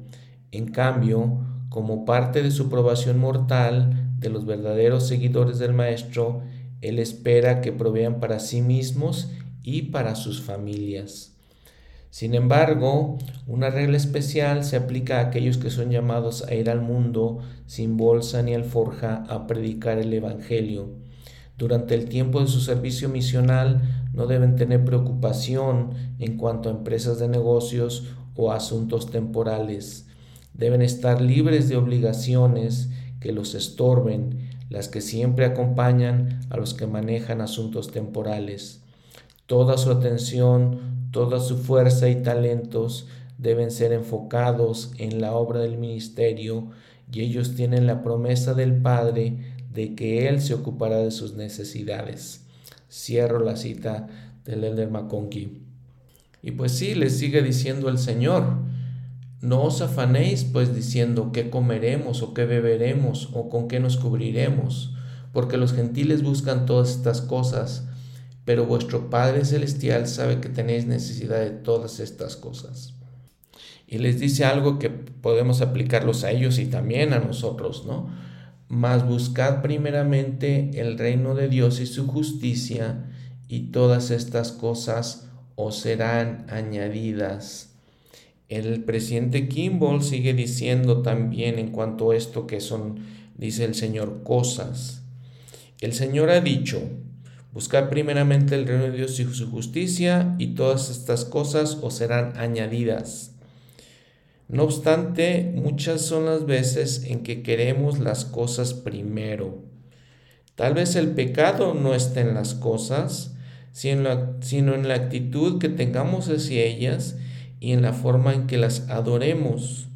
Speaker 1: En cambio, como parte de su probación mortal de los verdaderos seguidores del Maestro, Él espera que provean para sí mismos y para sus familias. Sin embargo, una regla especial se aplica a aquellos que son llamados a ir al mundo sin bolsa ni alforja a predicar el Evangelio. Durante el tiempo de su servicio misional no deben tener preocupación en cuanto a empresas de negocios o asuntos temporales. Deben estar libres de obligaciones que los estorben, las que siempre acompañan a los que manejan asuntos temporales. Toda su atención, Toda su fuerza y talentos deben ser enfocados en la obra del ministerio y ellos tienen la promesa del Padre de que Él se ocupará de sus necesidades. Cierro la cita del Elder McConkie. Y pues sí, les sigue diciendo el Señor, no os afanéis pues diciendo qué comeremos o qué beberemos o con qué nos cubriremos, porque los gentiles buscan todas estas cosas pero vuestro Padre Celestial sabe que tenéis necesidad de todas estas cosas. Y les dice algo que podemos aplicarlos a ellos y también a nosotros, ¿no? Mas buscad primeramente el reino de Dios y su justicia, y todas estas cosas os serán añadidas. El presidente Kimball sigue diciendo también en cuanto a esto que son, dice el Señor, cosas. El Señor ha dicho, Buscar primeramente el reino de Dios y su justicia, y todas estas cosas os serán añadidas. No obstante, muchas son las veces en que queremos las cosas primero. Tal vez el pecado no esté en las cosas, sino en la actitud que tengamos hacia ellas y en la forma en que las adoremos.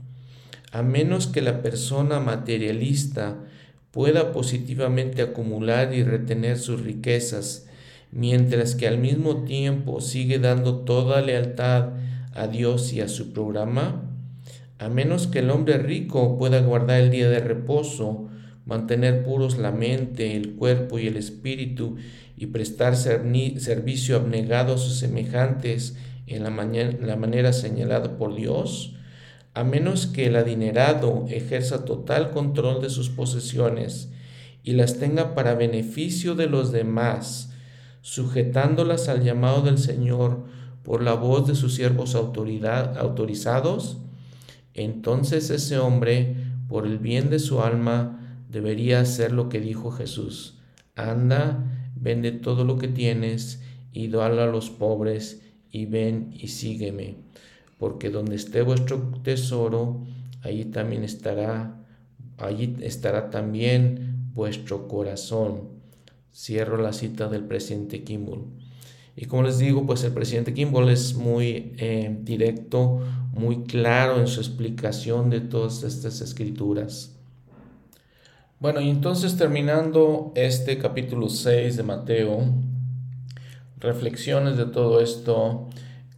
Speaker 1: A menos que la persona materialista pueda positivamente acumular y retener sus riquezas, mientras que al mismo tiempo sigue dando toda lealtad a Dios y a su programa? A menos que el hombre rico pueda guardar el día de reposo, mantener puros la mente, el cuerpo y el espíritu y prestar servicio abnegado a sus semejantes en la, la manera señalada por Dios, a menos que el adinerado ejerza total control de sus posesiones y las tenga para beneficio de los demás, sujetándolas al llamado del Señor por la voz de sus siervos autoridad, autorizados, entonces ese hombre, por el bien de su alma, debería hacer lo que dijo Jesús. Anda, vende todo lo que tienes y dalo a los pobres y ven y sígueme porque donde esté vuestro tesoro, allí también estará, allí estará también vuestro corazón. Cierro la cita del presidente Kimball. Y como les digo, pues el presidente Kimball es muy eh, directo, muy claro en su explicación de todas estas escrituras. Bueno, y entonces terminando este capítulo 6 de Mateo, reflexiones de todo esto,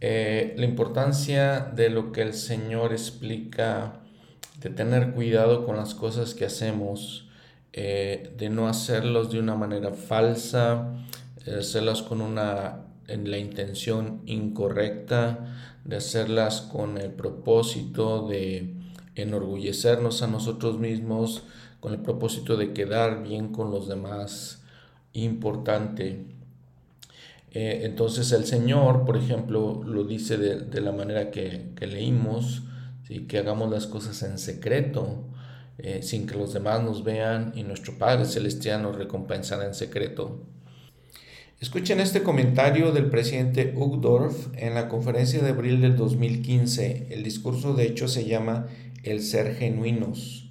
Speaker 1: eh, la importancia de lo que el Señor explica, de tener cuidado con las cosas que hacemos, eh, de no hacerlos de una manera falsa, de hacerlas con una en la intención incorrecta, de hacerlas con el propósito de enorgullecernos a nosotros mismos, con el propósito de quedar bien con los demás, importante. Eh, entonces el Señor, por ejemplo, lo dice de, la manera que, leímos, ¿sí? que hagamos las cosas en secreto, eh, sin que los demás nos vean y nuestro Padre Celestial nos recompensará en secreto. Escuchen este comentario del presidente Uchtdorf en la conferencia de abril del 2015. El discurso de hecho se llama El ser genuinos.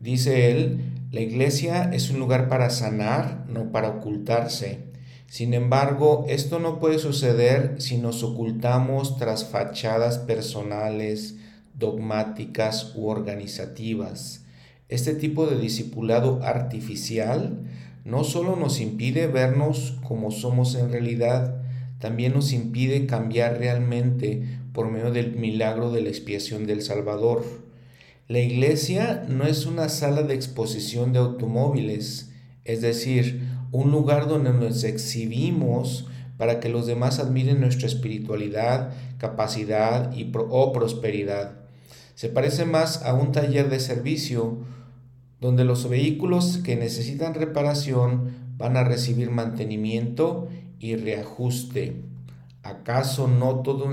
Speaker 1: Dice él, la iglesia es un lugar para sanar, no para ocultarse. Sin embargo, esto no puede suceder si nos ocultamos tras fachadas personales, dogmáticas u organizativas. Este tipo de discipulado artificial no solo nos impide vernos como somos en realidad, también nos impide cambiar realmente por medio del milagro de la expiación del Salvador. La iglesia no es una sala de exposición de automóviles, es decir, un lugar donde nos exhibimos para que los demás admiren nuestra espiritualidad, capacidad y o prosperidad. Se parece más a un taller de servicio donde los vehículos que necesitan reparación van a recibir mantenimiento y reajuste. ¿Acaso no todos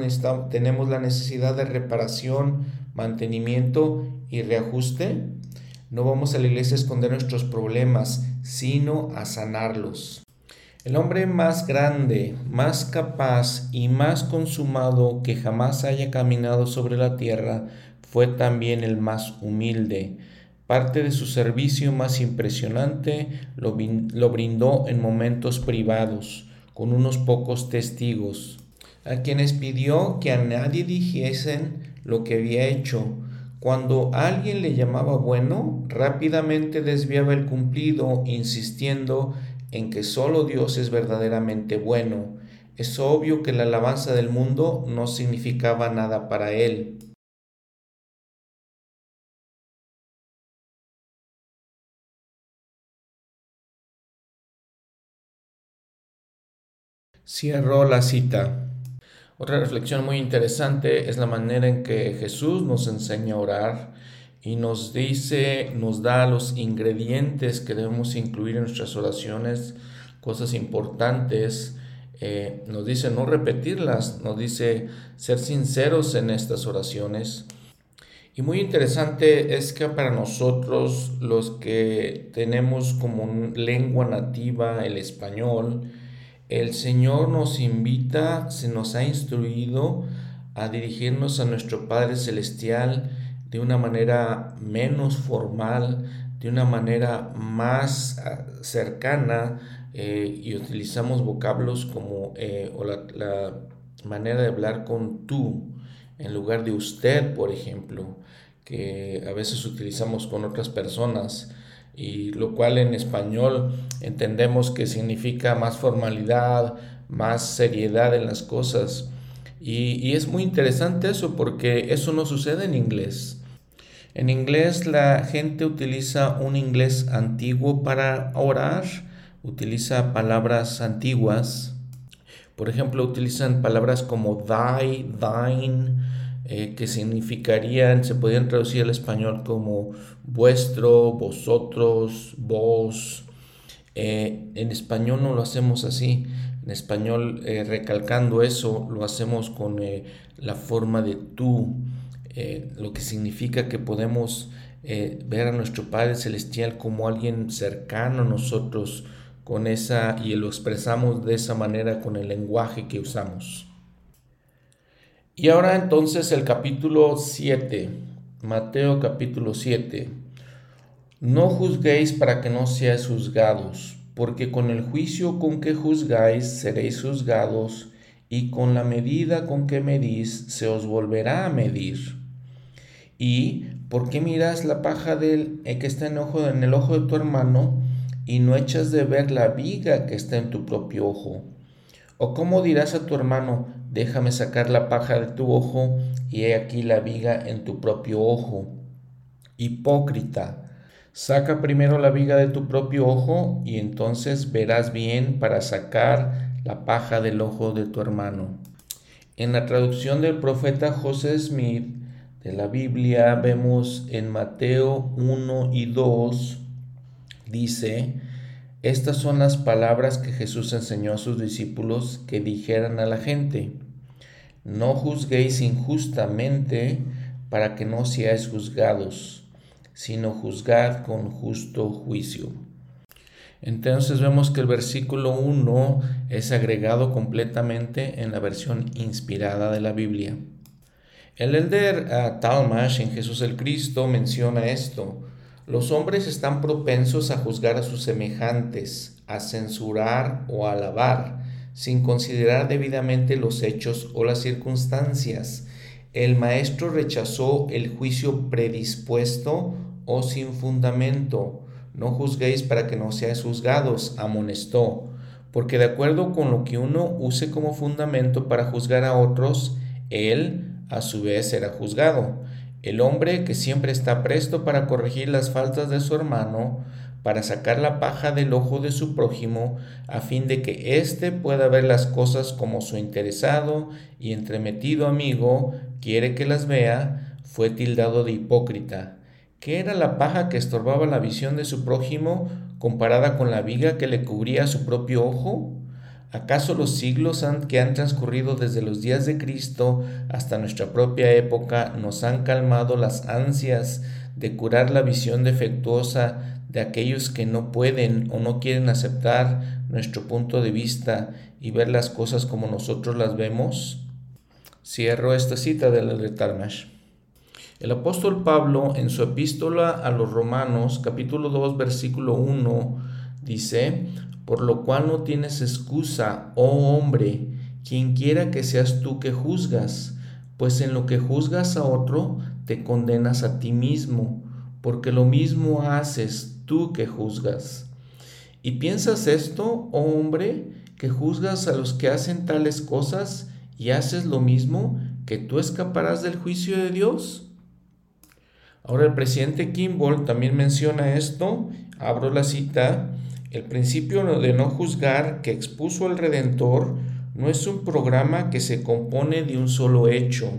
Speaker 1: tenemos la necesidad de reparación, mantenimiento y reajuste? No vamos a la iglesia a esconder nuestros problemas, sino a sanarlos. El hombre más grande, más capaz y más consumado que jamás haya caminado sobre la tierra fue también el más humilde Parte de su servicio más impresionante lo, brindó en momentos privados, con unos pocos testigos, a quienes pidió que a nadie dijesen lo que había hecho. Cuando alguien le llamaba bueno, rápidamente desviaba el cumplido, insistiendo en que solo Dios es verdaderamente bueno. Es obvio que la alabanza del mundo no significaba nada para él. Cierro la cita. Otra reflexión muy interesante es la manera en que Jesús nos enseña a orar y nos dice, nos da los ingredientes que debemos incluir en nuestras oraciones, cosas importantes. Eh, nos dice no repetirlas, nos dice ser sinceros en estas oraciones. Y muy interesante es que para nosotros, los que tenemos como lengua nativa el español, el Señor nos invita, se nos ha instruido a dirigirnos a nuestro Padre Celestial de una manera menos formal, de una manera más ah, cercana eh, y utilizamos vocablos como eh, o la, la, manera de hablar con tú en lugar de usted, por ejemplo, que a veces utilizamos con otras personas y lo cual en español entendemos que significa más formalidad, más seriedad en las cosas. Y, es muy interesante eso porque eso no sucede en inglés. En inglés la gente utiliza un inglés antiguo para orar, utiliza palabras antiguas. Por ejemplo, utilizan palabras como thy, thine, eh, que significarían, se podrían traducir al español como vuestro, vosotros, vos. Eh, en español no lo hacemos así. En español, eh, recalcando eso, lo hacemos con la forma de tú, lo que significa que podemos ver a nuestro Padre Celestial como alguien cercano a nosotros, con esa, y lo expresamos de esa manera con el lenguaje que usamos. Y ahora entonces el capítulo 7, Mateo capítulo 7. No juzguéis para que no seáis juzgados, porque con el juicio con que juzgáis seréis juzgados, y con la medida con que medís se os volverá a medir. ¿Y por qué miras la paja del, eh, que está en, en el ojo de tu hermano y no echas de ver la viga que está en tu propio ojo? ¿O cómo dirás a tu hermano, déjame sacar la paja de tu ojo y he aquí la viga en tu propio ojo? Hipócrita, saca primero la viga de tu propio ojo y entonces verás bien para sacar la paja del ojo de tu hermano. En la traducción del profeta José Smith de la Biblia vemos en Mateo 1 y 2, dice, estas son las palabras que Jesús enseñó a sus discípulos que dijeran a la gente, no juzguéis injustamente para que no seáis juzgados, sino juzgad con justo juicio. Entonces vemos que el versículo 1 es agregado completamente en la versión inspirada de la Biblia. El elder uh, Talmash en Jesús el Cristo menciona esto. Los hombres están propensos a juzgar a sus semejantes, a censurar o a alabar, sin considerar debidamente los hechos o las circunstancias. El maestro rechazó el juicio predispuesto o sin fundamento. No juzguéis para que no seáis juzgados, amonestó, porque de acuerdo con lo que uno use como fundamento para juzgar a otros, él a su vez será juzgado. El hombre que siempre está presto para corregir las faltas de su hermano, para sacar la paja del ojo de su prójimo, a fin de que éste pueda ver las cosas como su interesado y entremetido amigo quiere que las vea, fue tildado de hipócrita. ¿Qué era la paja que estorbaba la visión de su prójimo comparada con la viga que le cubría su propio ojo? ¿Acaso los siglos que han transcurrido desde los días de Cristo hasta nuestra propia época nos han calmado las ansias de curar la visión defectuosa de aquellos que no pueden o no quieren aceptar nuestro punto de vista y ver las cosas como nosotros las vemos? Cierro esta cita de la Talmash. El apóstol Pablo en su epístola a los Romanos capítulo 2 versículo 1 dice, por lo cual no tienes excusa, oh hombre, quien quiera que seas tú que juzgas, pues en lo que juzgas a otro, te condenas a ti mismo, porque lo mismo haces tú que juzgas. ¿Y piensas esto, oh hombre, que juzgas a los que hacen tales cosas y haces lo mismo, que tú escaparás del juicio de Dios? Ahora el presidente Kimball también menciona esto, abro la cita, el principio de no juzgar que expuso el Redentor no es un programa que se compone de un solo hecho,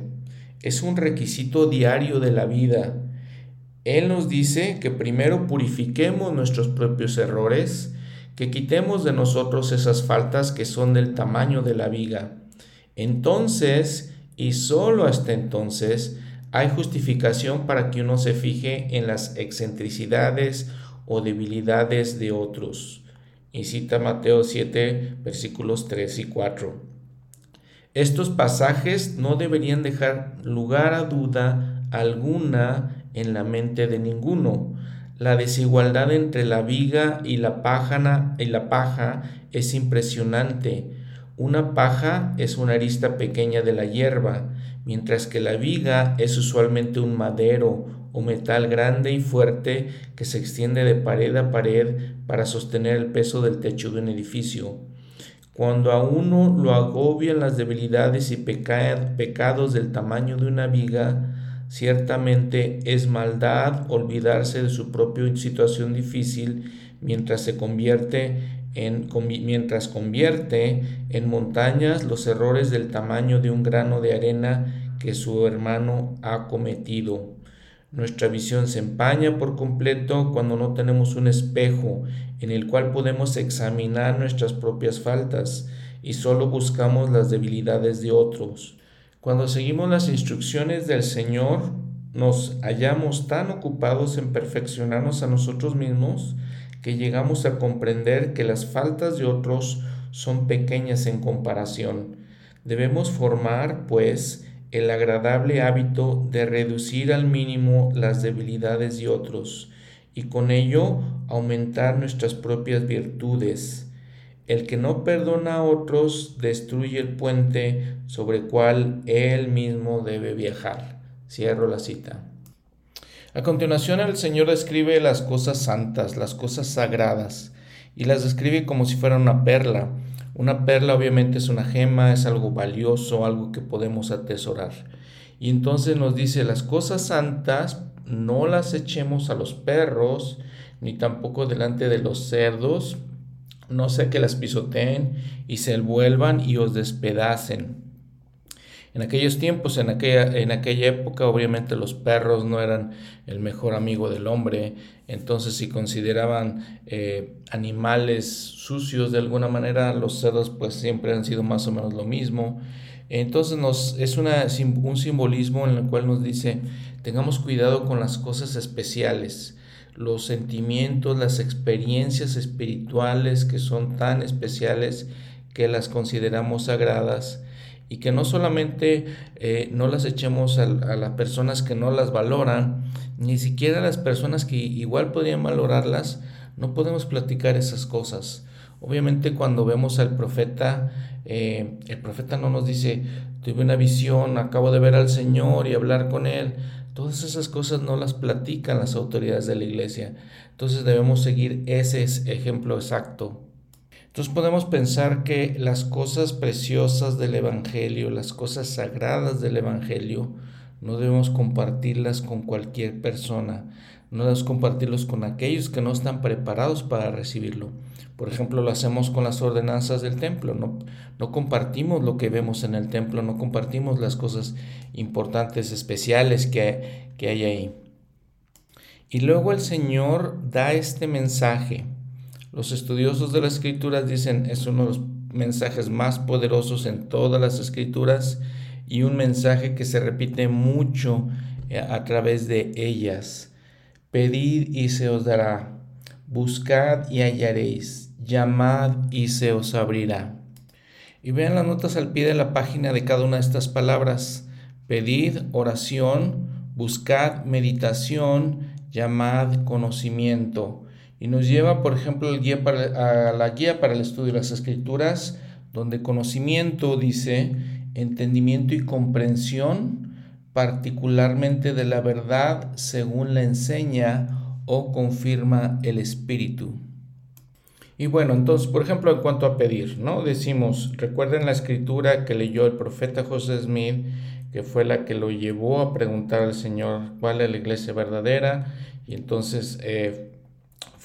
Speaker 1: es un requisito diario de la vida. Él nos dice que primero purifiquemos nuestros propios errores, que quitemos de nosotros esas faltas que son del tamaño de la viga. Entonces, y solo hasta entonces, hay justificación para que uno se fije en las excentricidades o debilidades de otros. Y cita Mateo 7, versículos 3 y 4. Estos pasajes no deberían dejar lugar a duda alguna en la mente de ninguno. La desigualdad entre la viga y la, y la paja es impresionante. Una paja es una arista pequeña de la hierba, mientras que la viga es usualmente un madero o metal grande y fuerte que se extiende de pared a pared para sostener el peso del techo de un edificio. Cuando a uno lo agobian las debilidades y pecados del tamaño de una viga, ciertamente es maldad olvidarse de su propia situación difícil mientras se convierte en, mientras convierte en montañas los errores del tamaño de un grano de arena que su hermano ha cometido. Nuestra visión se empaña por completo cuando no tenemos un espejo en el cual podemos examinar nuestras propias faltas y solo buscamos las debilidades de otros. Cuando seguimos las instrucciones del Señor, nos hallamos tan ocupados en perfeccionarnos a nosotros mismos que llegamos a comprender que las faltas de otros son pequeñas en comparación. Debemos formar, pues, el agradable hábito de reducir al mínimo las debilidades de otros y con ello aumentar nuestras propias virtudes. El que no perdona a otros destruye el puente sobre el cual él mismo debe viajar. Cierro la cita. A continuación el Señor describe las cosas santas, las cosas sagradas, y las describe como si fuera una perla. Una perla obviamente es una gema, es algo valioso, algo que podemos atesorar. Y entonces nos dice, las cosas santas no las echemos a los perros, ni tampoco delante de los cerdos, no sea que las pisoteen y se vuelvan y os despedacen. En aquellos tiempos, en aquella, en aquella época, obviamente los perros no eran el mejor amigo del hombre, entonces si consideraban eh, animales sucios de alguna manera, los cerdos pues siempre han sido más o menos lo mismo. Entonces nos, es una, un simbolismo en el cual nos dice, tengamos cuidado con las cosas especiales, los sentimientos, las experiencias espirituales que son tan especiales que las consideramos sagradas y que no solamente eh, no las echemos a, las personas que no las valoran, ni siquiera a las personas que igual podrían valorarlas, no podemos platicar esas cosas. Obviamente cuando vemos al profeta, eh, el profeta no nos dice, tuve una visión, acabo de ver al Señor y hablar con Él. Todas esas cosas no las platican las autoridades de la iglesia. Entonces debemos seguir ese ejemplo exacto. Entonces podemos pensar que las cosas preciosas del Evangelio, las cosas sagradas del Evangelio, no debemos compartirlas con cualquier persona, no debemos compartirlos con aquellos que no están preparados para recibirlo. Por ejemplo, lo hacemos con las ordenanzas del templo, no, no compartimos lo que vemos en el templo, no compartimos las cosas importantes, especiales que, que hay ahí. Y luego el Señor da este mensaje los estudiosos de las escrituras dicen es uno de los mensajes más poderosos en todas las escrituras y un mensaje que se repite mucho eh, a través de ellas. Pedid y se os dará, buscad y hallaréis, llamad y se os abrirá. Y vean las notas al pie de la página de cada una de estas palabras. Pedid, oración, buscad, meditación, llamad, conocimiento y nos lleva, por ejemplo, guía para, a la guía para el estudio de las escrituras, donde conocimiento dice entendimiento y comprensión, particularmente de la verdad según la enseña o confirma el Espíritu. Y bueno, entonces, por ejemplo, en cuanto a pedir, ¿no? Decimos, recuerden la escritura que leyó el profeta José Smith, que fue la que lo llevó a preguntar al Señor cuál es la iglesia verdadera, y entonces eh,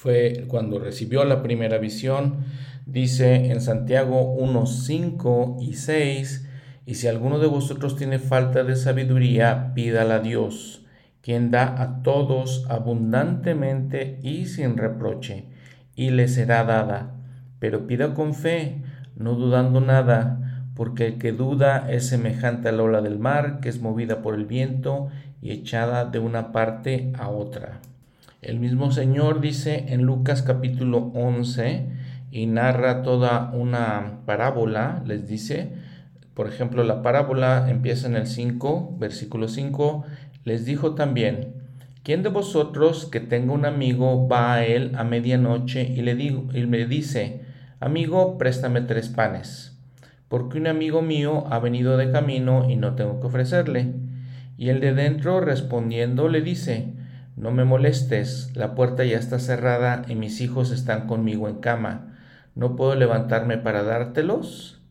Speaker 1: fue cuando recibió la primera visión. Dice en Santiago 1, 5 y 6, y si alguno de vosotros tiene falta de sabiduría, pídala a Dios, quien da a todos abundantemente y sin reproche, y le será dada. Pero pida con fe, no dudando nada, porque el que duda es semejante a la ola del mar, que es movida por el viento y echada de una parte a otra. El mismo Señor dice en Lucas capítulo 11 y narra toda una parábola, les dice, por ejemplo, la parábola empieza en el 5, versículo 5, les dijo también, ¿quién de vosotros que tenga un amigo va a él a medianoche y le, digo, y le dice, amigo, préstame tres panes? Porque un amigo mío ha venido de camino y no tengo que ofrecerle. Y el de dentro respondiendo le dice, no me molestes, la puerta ya está cerrada y mis hijos están conmigo en cama. ¿No puedo levantarme para dártelos?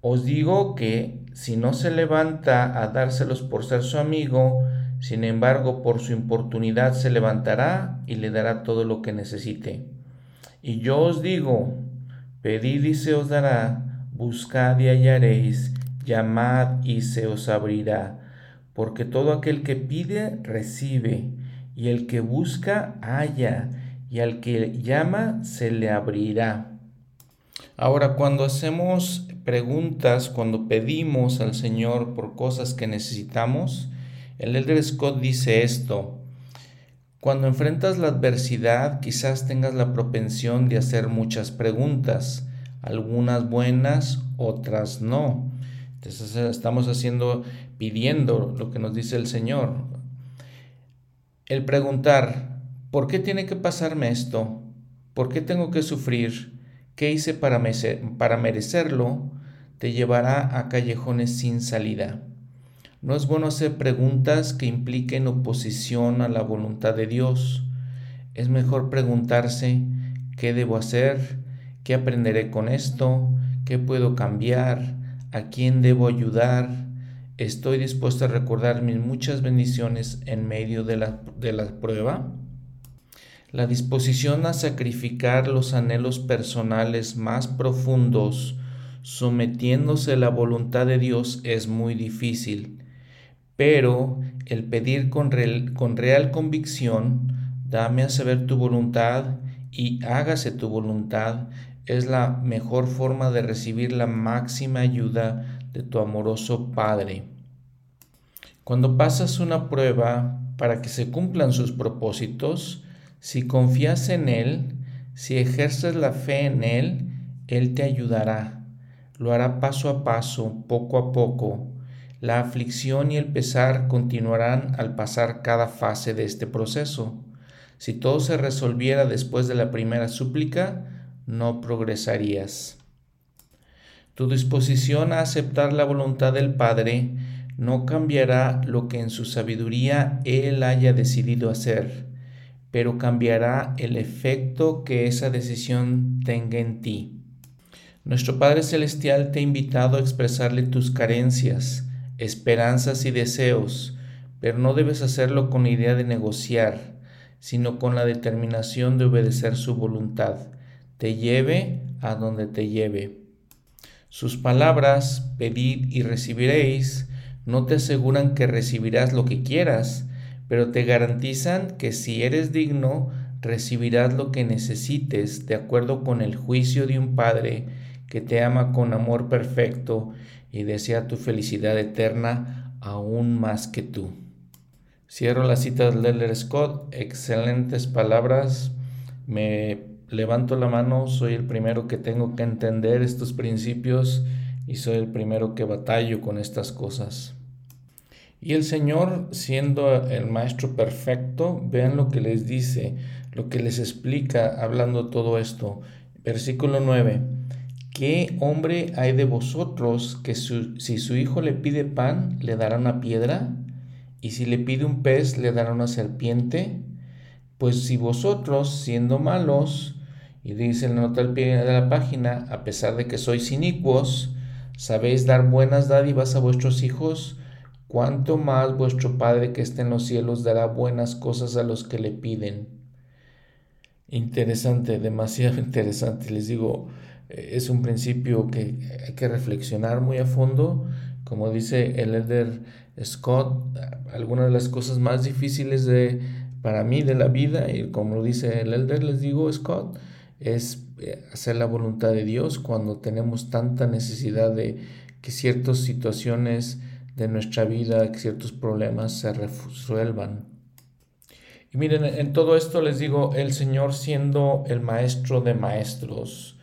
Speaker 1: Os digo que si no se levanta a dárselos por ser su amigo, sin embargo por su importunidad se levantará y le dará todo lo que necesite. Y yo os digo, pedid y se os dará, buscad y hallaréis, llamad y se os abrirá porque todo aquel que pide, recibe, y el que busca, halla, y al que llama, se le abrirá. Ahora, cuando hacemos preguntas, cuando pedimos al Señor por cosas que necesitamos, el Elder Scott dice esto, cuando enfrentas la adversidad, quizás tengas la propensión de hacer muchas preguntas, algunas buenas, otras no. Entonces estamos haciendo, pidiendo lo que nos dice el Señor. El preguntar, ¿por qué tiene que pasarme esto? ¿Por qué tengo que sufrir? ¿Qué hice para, merecerlo? Te llevará a callejones sin salida. No es bueno hacer preguntas que impliquen oposición a la voluntad de Dios. Es mejor preguntarse qué debo hacer, qué aprenderé con esto, qué puedo cambiar, a quién debo ayudar. Estoy dispuesto a recordar mis muchas bendiciones en medio de la, de la prueba. La disposición a sacrificar los anhelos personales más profundos, sometiéndose a la voluntad de Dios, es muy difícil pero el pedir con real, convicción, dame a saber tu voluntad y hágase tu voluntad, es la mejor forma de recibir la máxima ayuda de tu amoroso Padre. Cuando pasas una prueba para que se cumplan sus propósitos, si confías en Él, si ejerces la fe en Él, Él te ayudará. Lo hará paso a paso, poco a poco, la aflicción y el pesar continuarán al pasar cada fase de este proceso. Si todo se resolviera después de la primera súplica, no progresarías. Tu disposición a aceptar la voluntad del Padre no cambiará lo que en su sabiduría Él haya decidido hacer, pero cambiará el efecto que esa decisión tenga en ti. Nuestro Padre Celestial te ha invitado a expresarle tus carencias, esperanzas y deseos, pero no debes hacerlo con la idea de negociar, sino con la determinación de obedecer su voluntad, te lleve a donde te lleve. Sus palabras, pedid y recibiréis, no te aseguran que recibirás lo que quieras, pero te garantizan que si eres digno, recibirás lo que necesites de acuerdo con el juicio de un Padre que te ama con amor perfecto y desea tu felicidad eterna aún más que tú. Cierro la cita de Leller Scott, excelentes palabras, me levanto la mano, soy el primero que tengo que entender estos principios y soy el primero que batallo con estas cosas. Y el Señor, siendo el Maestro perfecto, vean lo que les dice, lo que les explica hablando todo esto. Versículo 9. ¿Qué hombre hay de vosotros que si su hijo le pide pan, le dará una piedra? ¿Y si le pide un pez, le dará una serpiente? Pues si vosotros, siendo malos, y dice el nota al pie de la página, a pesar de que sois inicuos, sabéis dar buenas dádivas a vuestros hijos, cuánto más vuestro Padre que está en los cielos dará buenas cosas a los que le piden. Interesante, demasiado interesante. Les digo, es un principio que hay que reflexionar muy a fondo. Como dice el elder Scott, algunas de las cosas más difíciles de, para mí de la vida, y como lo dice el elder, les digo Scott, es eh, hacer la voluntad de Dios cuando tenemos tanta necesidad de que ciertas situaciones de nuestra vida, que ciertos problemas se resuelvan. Y miren, en todo esto les digo, el Señor siendo el maestro de maestros,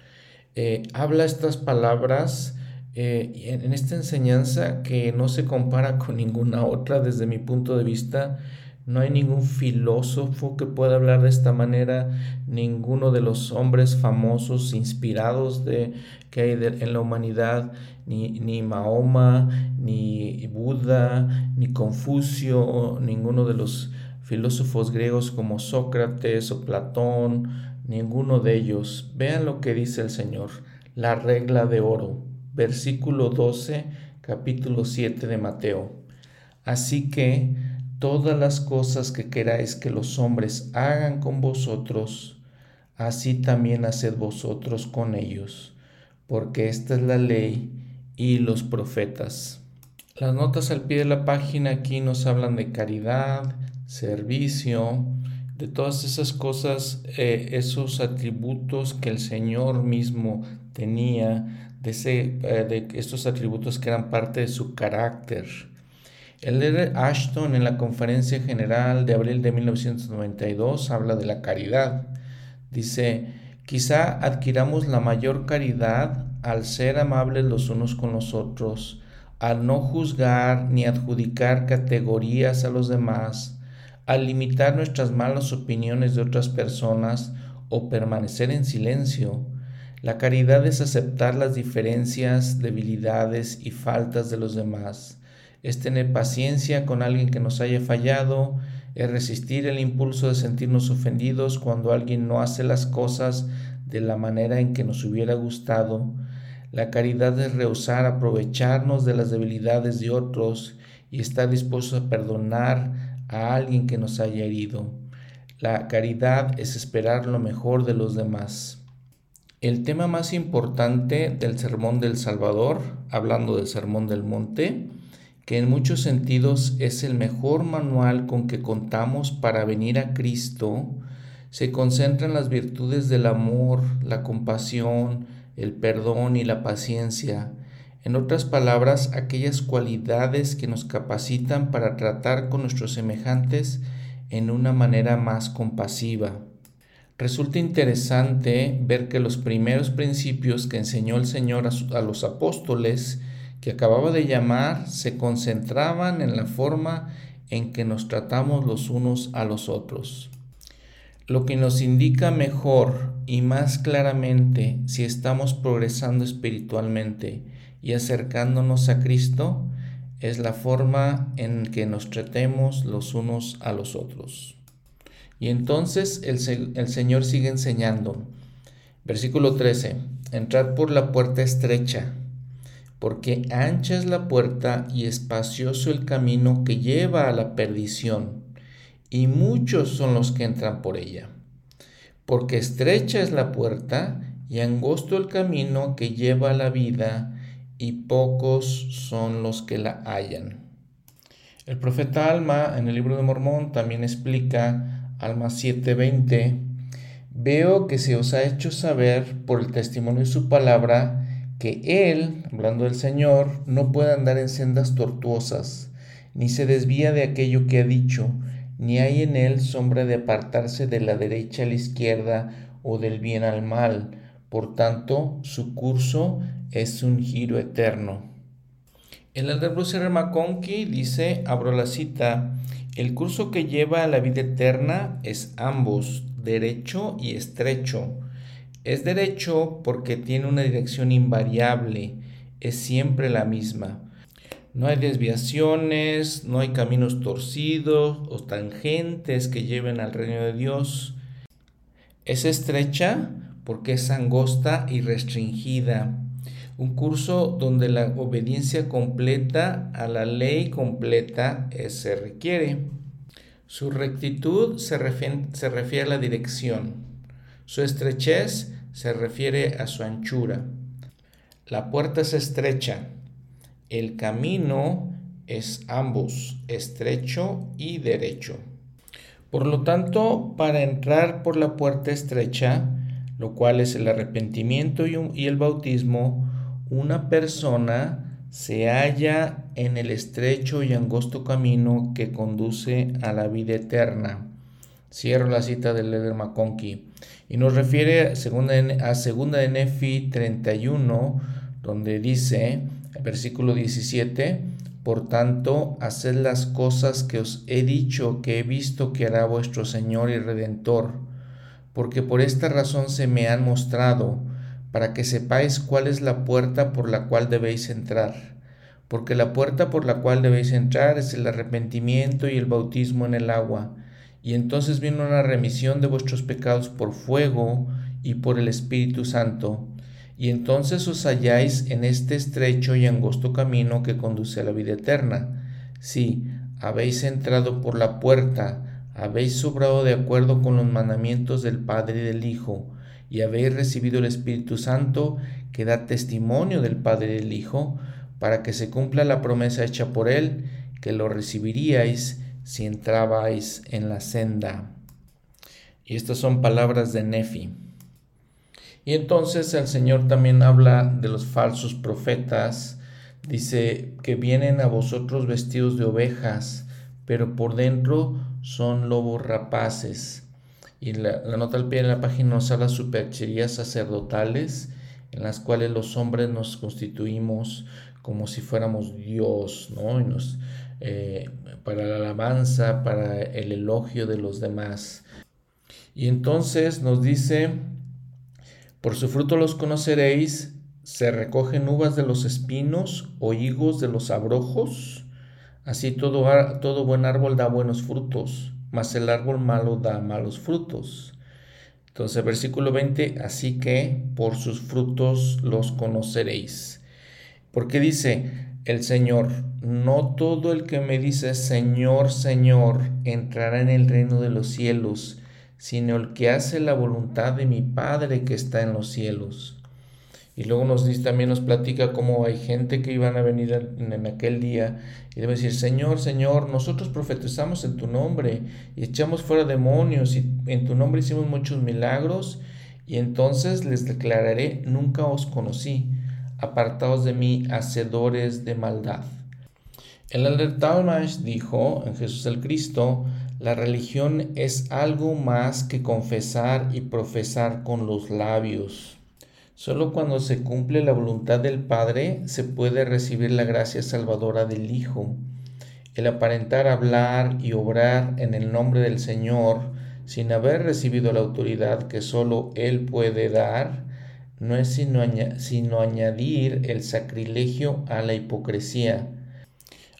Speaker 1: eh, habla estas palabras eh, en, esta enseñanza que no se compara con ninguna otra desde mi punto de vista. No hay ningún filósofo que pueda hablar de esta manera, ninguno de los hombres famosos, inspirados de, que hay en la humanidad, ni, ni Mahoma, ni Buda, ni Confucio, ninguno de los filósofos griegos como Sócrates o Platón, ninguno de ellos. Vean lo que dice el Señor, la regla de oro, versículo 12, capítulo 7 de Mateo. Así que todas las cosas que queráis que los hombres hagan con vosotros, así también haced vosotros con ellos, porque esta es la ley y los profetas. Las notas al pie de la página aquí nos hablan de caridad, servicio, de todas esas cosas, eh, esos atributos que el Señor mismo tenía, de, ese, eh, de estos atributos que eran parte de su carácter. El líder Ashton en la conferencia general de abril de 1992 habla de la caridad. Dice, quizá adquiramos la mayor caridad al ser amables los unos con los otros, al no juzgar ni adjudicar categorías a los demás, al limitar nuestras malas opiniones de otras personas o permanecer en silencio. La caridad es aceptar las diferencias, debilidades y faltas de los demás. Es tener paciencia con alguien que nos haya fallado, es resistir el impulso de sentirnos ofendidos cuando alguien no hace las cosas de la manera en que nos hubiera gustado. La caridad es rehusar aprovecharnos de las debilidades de otros y estar dispuestos a perdonar a alguien que nos haya herido. La caridad es esperar lo mejor de los demás. El tema más importante del Sermón del Salvador, hablando del Sermón del Monte, que en muchos sentidos es el mejor manual con que contamos para venir a Cristo, se concentra en las virtudes del amor, la compasión, el perdón y la paciencia. En otras palabras, aquellas cualidades que nos capacitan para tratar con nuestros semejantes en una manera más compasiva. Resulta interesante ver que los primeros principios que enseñó el Señor a, los apóstoles que acababa de llamar se concentraban en la forma en que nos tratamos los unos a los otros. Lo que nos indica mejor y más claramente si estamos progresando espiritualmente y acercándonos a Cristo es la forma en que nos tratemos los unos a los otros. Y entonces el, Señor sigue enseñando. Versículo 13. Entrad por la puerta estrecha porque ancha es la puerta y espacioso el camino que lleva a la perdición, y muchos son los que entran por ella. Porque estrecha es la puerta y angosto el camino que lleva a la vida, y pocos son los que la hallan. El profeta Alma en el libro de Mormón también explica, Alma 7:20, Veo que se os ha hecho saber por el testimonio de su palabra que Él, hablando del Señor, no puede andar en sendas tortuosas, ni se desvía de aquello que ha dicho, ni hay en Él sombra de apartarse de la derecha a la izquierda o del bien al mal. Por tanto, su curso es un giro eterno. El elder Bruce R. Dice, abro la cita, el curso que lleva a la vida eterna es ambos, derecho y estrecho es derecho porque tiene una dirección invariable, es siempre la misma. No hay desviaciones, no hay caminos torcidos o tangentes que lleven al reino de Dios. Es estrecha porque es angosta y restringida. Un curso donde la obediencia completa a la ley completa se requiere. Su rectitud se refiere a la dirección. Su estrechez se refiere a su anchura. La puerta es estrecha. El camino es ambos, estrecho y derecho. Por lo tanto, para entrar por la puerta estrecha, lo cual es el arrepentimiento y, el bautismo, una persona se halla en el estrecho y angosto camino que conduce a la vida eterna. Cierro la cita de Leder McConkie. Y nos refiere a segunda, a segunda de Nefi 31, donde dice, versículo 17, por tanto, haced las cosas que os he dicho que he visto que hará vuestro Señor y Redentor, porque por esta razón se me han mostrado, para que sepáis cuál es la puerta por la cual debéis entrar. Porque la puerta por la cual debéis entrar es el arrepentimiento y el bautismo en el agua y entonces viene una remisión de vuestros pecados por fuego y por el Espíritu Santo, y entonces os halláis en este estrecho y angosto camino que conduce a la vida eterna. Si habéis entrado por la puerta, habéis sobrado de acuerdo con los mandamientos del Padre y del Hijo, y habéis recibido el Espíritu Santo que da testimonio del Padre y del Hijo, para que se cumpla la promesa hecha por Él, que lo recibiríais si entrabais en la senda. Y estas son palabras de Nefi. Y entonces el Señor también habla de los falsos profetas. Dice que vienen a vosotros vestidos de ovejas, pero por dentro son lobos rapaces. Y la, nota al pie de la página nos habla de supercherías sacerdotales, en las cuales los hombres nos constituimos como si fuéramos Dios, ¿no? Y nos, eh, para la alabanza, para el elogio de los demás. Y entonces nos dice, por su fruto los conoceréis, se recogen uvas de los espinos o higos de los abrojos. Así todo, todo buen árbol da buenos frutos, mas el árbol malo da malos frutos. Entonces, versículo 20, así que por sus frutos los conoceréis. Porque dice el Señor, no todo el que me dice Señor, Señor, entrará en el reino de los cielos, sino el que hace la voluntad de mi Padre que está en los cielos. Y luego nos dice, también nos platica cómo hay gente que iban a venir en, aquel día y debe decir, Señor, Señor, nosotros profetizamos en tu nombre y echamos fuera demonios y en tu nombre hicimos muchos milagros y entonces les declararé, nunca os conocí, apartados de mí, hacedores de maldad. El elder Talmash dijo en Jesús el Cristo, la religión es algo más que confesar y profesar con los labios. Solo cuando se cumple la voluntad del Padre se puede recibir la gracia salvadora del Hijo. El aparentar hablar y obrar en el nombre del Señor sin haber recibido la autoridad que solo Él puede dar, no es sino, sino añadir el sacrilegio a la hipocresía.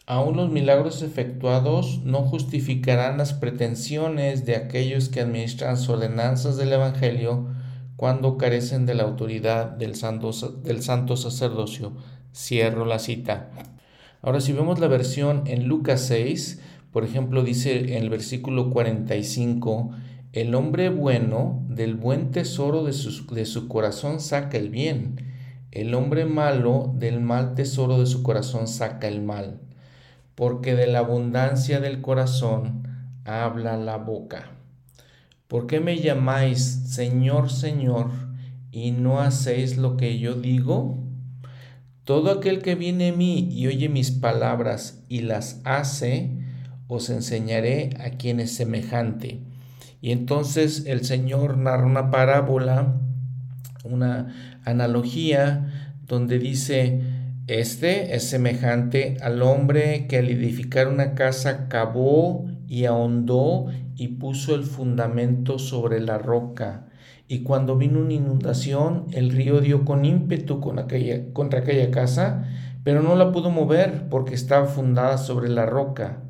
Speaker 1: Aún los milagros efectuados no justificarán las pretensiones de aquellos que administran las ordenanzas del Evangelio cuando carecen de la autoridad del santo, del santo sacerdocio. Cierro la cita. Ahora, si vemos la versión en Lucas 6, por ejemplo, dice en el versículo 45, el hombre bueno del buen tesoro de su, de su corazón saca el bien, el hombre malo del mal tesoro de su corazón saca el mal, porque de la abundancia del corazón habla la boca. ¿Por qué me llamáis Señor, Señor, y no hacéis lo que yo digo? Todo aquel que viene a mí y oye mis palabras y las hace, os enseñaré a quien es semejante. Y entonces el Señor narra una parábola, una analogía, donde dice, este es semejante al hombre que al edificar una casa cavó y ahondó y puso el fundamento sobre la roca. Y cuando vino una inundación, el río dio con ímpetu contra aquella casa, pero no la pudo mover porque estaba fundada sobre la roca.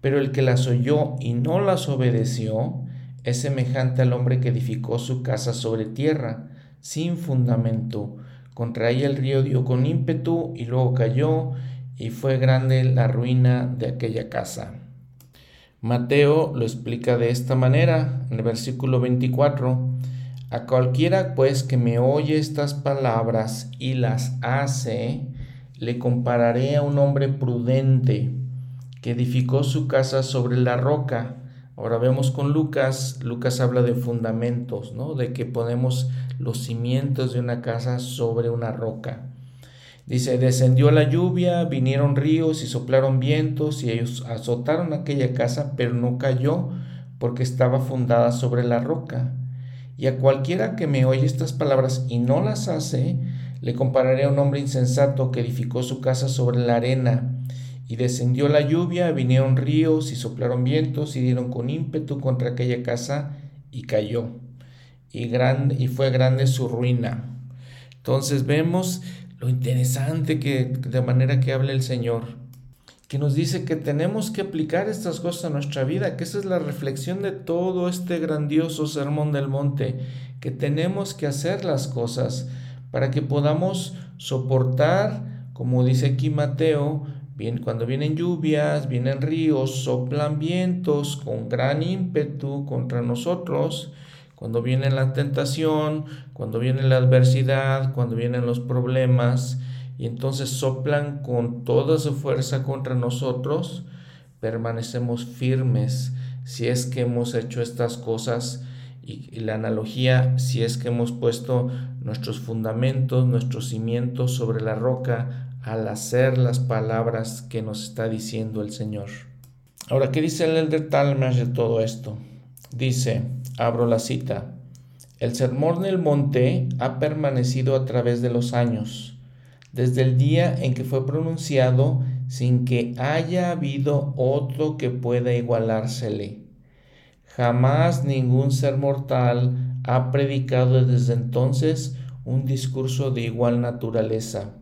Speaker 1: Pero el que las oyó y no las obedeció es semejante al hombre que edificó su casa sobre tierra, sin fundamento. Contra ella el río dio con ímpetu y luego cayó, y fue grande la ruina de aquella casa. Mateo lo explica de esta manera, en el versículo 24. A cualquiera pues que me oye estas palabras y las hace, le compararé a un hombre prudente que edificó su casa sobre la roca. Ahora vemos con Lucas, Lucas habla de fundamentos, ¿no? De que ponemos los cimientos de una casa sobre una roca. Dice, descendió la lluvia, vinieron ríos y soplaron vientos y ellos azotaron aquella casa, pero no cayó porque estaba fundada sobre la roca. Y a cualquiera que me oye estas palabras y no las hace, le compararé a un hombre insensato que edificó su casa sobre la arena. Y descendió la lluvia, vinieron ríos y soplaron vientos y dieron con ímpetu contra aquella casa y cayó. Y, grande, y fue grande su ruina. Entonces vemos lo interesante que de manera que habla el Señor, que nos dice que tenemos que aplicar estas cosas a nuestra vida, que esa es la reflexión de todo este grandioso sermón del monte, que tenemos que hacer las cosas para que podamos soportar, como dice aquí Mateo, bien, cuando vienen lluvias, vienen ríos, soplan vientos con gran ímpetu contra nosotros, cuando viene la tentación, cuando viene la adversidad, cuando vienen los problemas, y entonces soplan con toda su fuerza contra nosotros, permanecemos firmes si es que hemos hecho estas cosas. Y, la analogía, si es que hemos puesto nuestros fundamentos, nuestros cimientos sobre la roca al hacer las palabras que nos está diciendo el Señor. Ahora, ¿qué dice el Elder Talmash de todo esto? Dice, abro la cita, el sermón del monte ha permanecido a través de los años. Desde el día en que fue pronunciado, sin que haya habido otro que pueda igualársele. Jamás ningún ser mortal ha predicado desde entonces un discurso de igual naturaleza.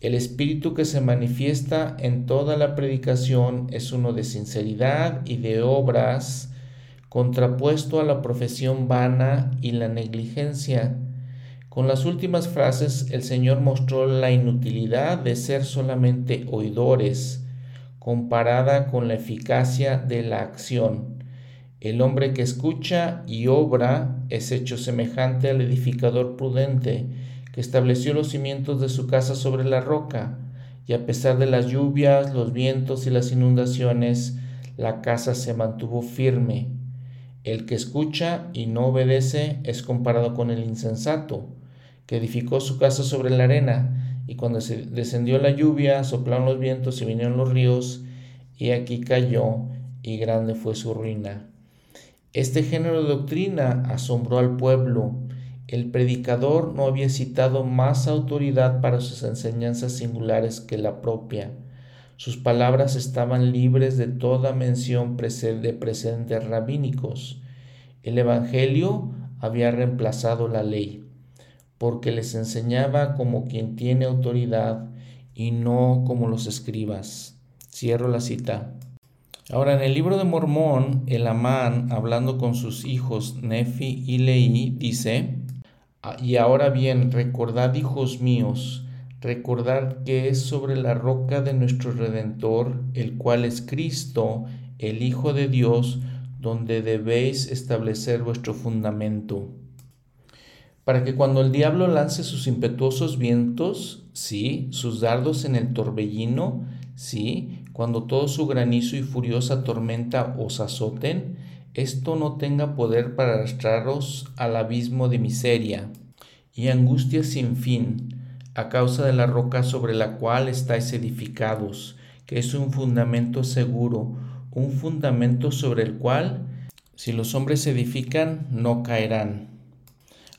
Speaker 1: El espíritu que se manifiesta en toda la predicación es uno de sinceridad y de obras, contrapuesto a la profesión vana y la negligencia. Con las últimas frases el Señor mostró la inutilidad de ser solamente oidores, comparada con la eficacia de la acción. El hombre que escucha y obra es hecho semejante al edificador prudente, que estableció los cimientos de su casa sobre la roca, y a pesar de las lluvias, los vientos y las inundaciones, la casa se mantuvo firme. El que escucha y no obedece es comparado con el insensato, que edificó su casa sobre la arena, y cuando se descendió la lluvia, soplaron los vientos y vinieron los ríos, y aquí cayó, y grande fue su ruina. Este género de doctrina asombró al pueblo, el predicador no había citado más autoridad para sus enseñanzas singulares que la propia. Sus palabras estaban libres de toda mención de precedentes rabínicos. El Evangelio había reemplazado la ley, porque les enseñaba como quien tiene autoridad y no como los escribas. Cierro la cita. Ahora, en el libro de Mormón, el Amán, hablando con sus hijos Nefi y Leí, dice, y ahora bien, recordad, hijos míos, recordad que es sobre la roca de nuestro Redentor, el cual es Cristo, el Hijo de Dios, donde debéis establecer vuestro fundamento. Para que cuando el diablo lance sus impetuosos vientos, sí, sus dardos en el torbellino, sí, cuando todo su granizo y furiosa tormenta os azoten, esto no tenga poder para arrastraros al abismo de miseria y angustia sin fin, a causa de la roca sobre la cual estáis edificados, que es un fundamento seguro, un fundamento sobre el cual, si los hombres edifican, no caerán.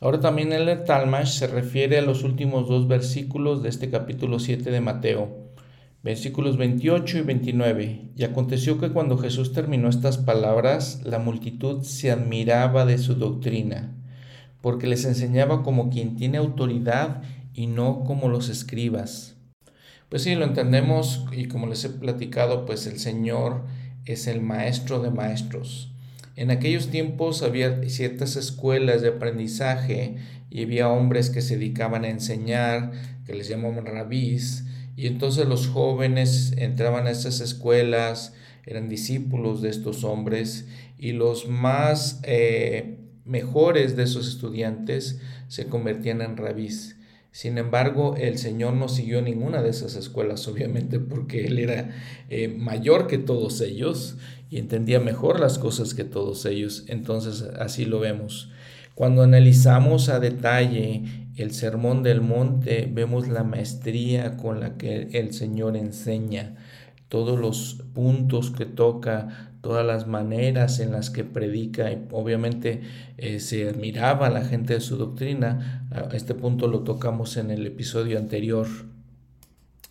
Speaker 1: Ahora también el Talmash se refiere a los últimos dos versículos de este capítulo 7 de Mateo Versículos 28 y 29. Y aconteció que cuando Jesús terminó estas palabras, la multitud se admiraba de su doctrina, porque les enseñaba como quien tiene autoridad y no como los escribas. Pues sí, lo entendemos y como les he platicado, pues el Señor es el maestro de maestros. En aquellos tiempos había ciertas escuelas de aprendizaje y había hombres que se dedicaban a enseñar, que les llamaban rabís, y entonces los jóvenes entraban a estas escuelas, eran discípulos de estos hombres y los más eh, mejores de esos estudiantes se convertían en rabís. Sin embargo, el Señor no siguió ninguna de esas escuelas, obviamente, porque Él era eh, mayor que todos ellos y entendía mejor las cosas que todos ellos. Entonces, así lo vemos. Cuando analizamos a detalle el sermón del monte, vemos la maestría con la que el Señor enseña, todos los puntos que toca, todas las maneras en las que predica. Y obviamente eh, se admiraba la gente de su doctrina. este punto lo tocamos en el episodio anterior.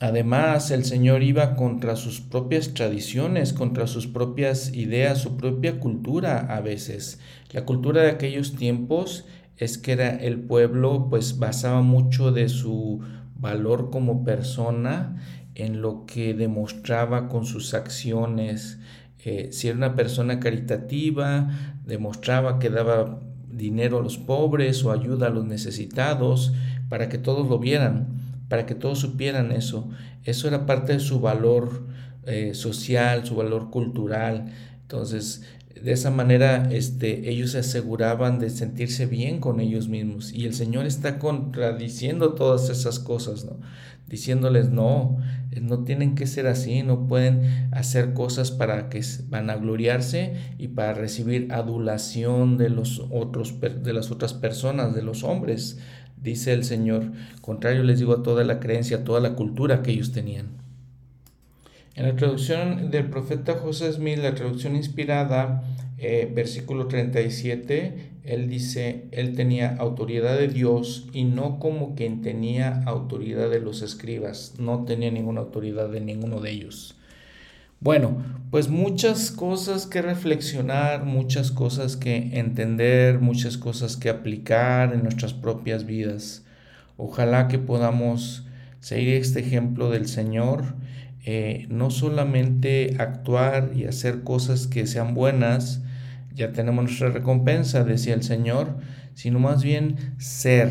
Speaker 1: Además, el Señor iba contra sus propias tradiciones, contra sus propias ideas, su propia cultura a veces. La cultura de aquellos tiempos es que era el pueblo pues basaba mucho de su valor como persona en lo que demostraba con sus acciones. Eh, si era una persona caritativa, demostraba que daba dinero a los pobres o ayuda a los necesitados para que todos lo vieran, para que todos supieran eso. Eso era parte de su valor eh, social, su valor cultural. Entonces, de esa manera este, ellos se aseguraban de sentirse bien con ellos mismos. Y el Señor está contradiciendo todas esas cosas, ¿no? Diciéndoles, no, no tienen que ser así, no pueden hacer cosas para que van a gloriarse y para recibir adulación de, los otros, de las otras personas, de los hombres, dice el Señor. Contrario les digo a toda la creencia, a toda la cultura que ellos tenían. En la traducción del profeta José Smith, la traducción inspirada, eh, versículo 37, él dice, él tenía autoridad de Dios y no como quien tenía autoridad de los escribas, no tenía ninguna autoridad de ninguno de ellos. Bueno, pues muchas cosas que reflexionar, muchas cosas que entender, muchas cosas que aplicar en nuestras propias vidas. Ojalá que podamos seguir este ejemplo del Señor, eh, no solamente actuar y hacer cosas que sean buenas, ya tenemos nuestra recompensa, decía el Señor, sino más bien ser,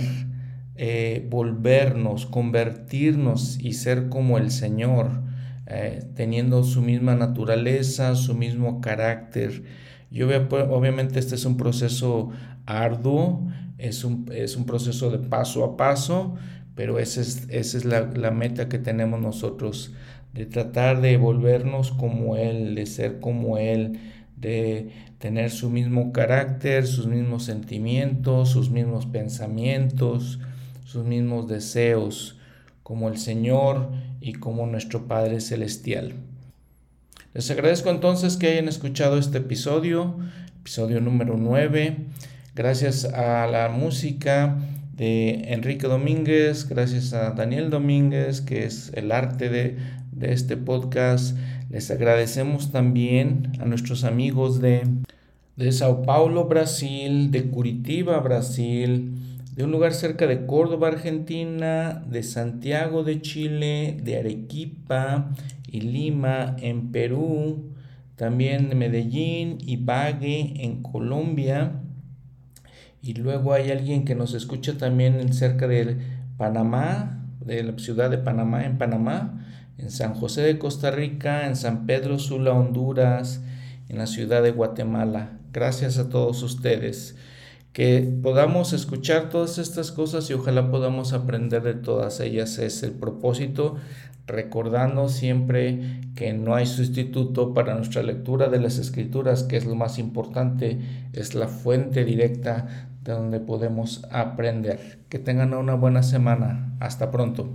Speaker 1: eh, volvernos, convertirnos y ser como el Señor eh, teniendo su misma naturaleza, su mismo carácter. Y obviamente este es un proceso arduo, es un, es un proceso de paso a paso, pero esa es, es la, meta que tenemos nosotros, de tratar de volvernos como Él, de ser como Él, de tener su mismo carácter, sus mismos sentimientos, sus mismos pensamientos, sus mismos deseos como el Señor y como nuestro Padre Celestial. Les agradezco entonces que hayan escuchado este episodio, episodio número 9. Gracias a la música de Enrique Domínguez, gracias a Daniel Domínguez, que es el arte de, de este podcast. Les agradecemos también a nuestros amigos de, de Sao Paulo, Brasil, de Curitiba, Brasil, de un lugar cerca de Córdoba, Argentina, de Santiago de Chile, de Arequipa y Lima en Perú, también de Medellín y Bague en Colombia. Y luego hay alguien que nos escucha también cerca de Panamá, de la ciudad de Panamá, en Panamá, en San José de Costa Rica, en San Pedro Sula, Honduras, en la ciudad de Guatemala. Gracias a todos ustedes que podamos escuchar todas estas cosas y ojalá podamos aprender de todas ellas. Es el propósito, recordando siempre que no hay sustituto para nuestra lectura de las escrituras, que es lo más importante, es la fuente directa de donde podemos aprender. Que tengan una buena semana. Hasta pronto.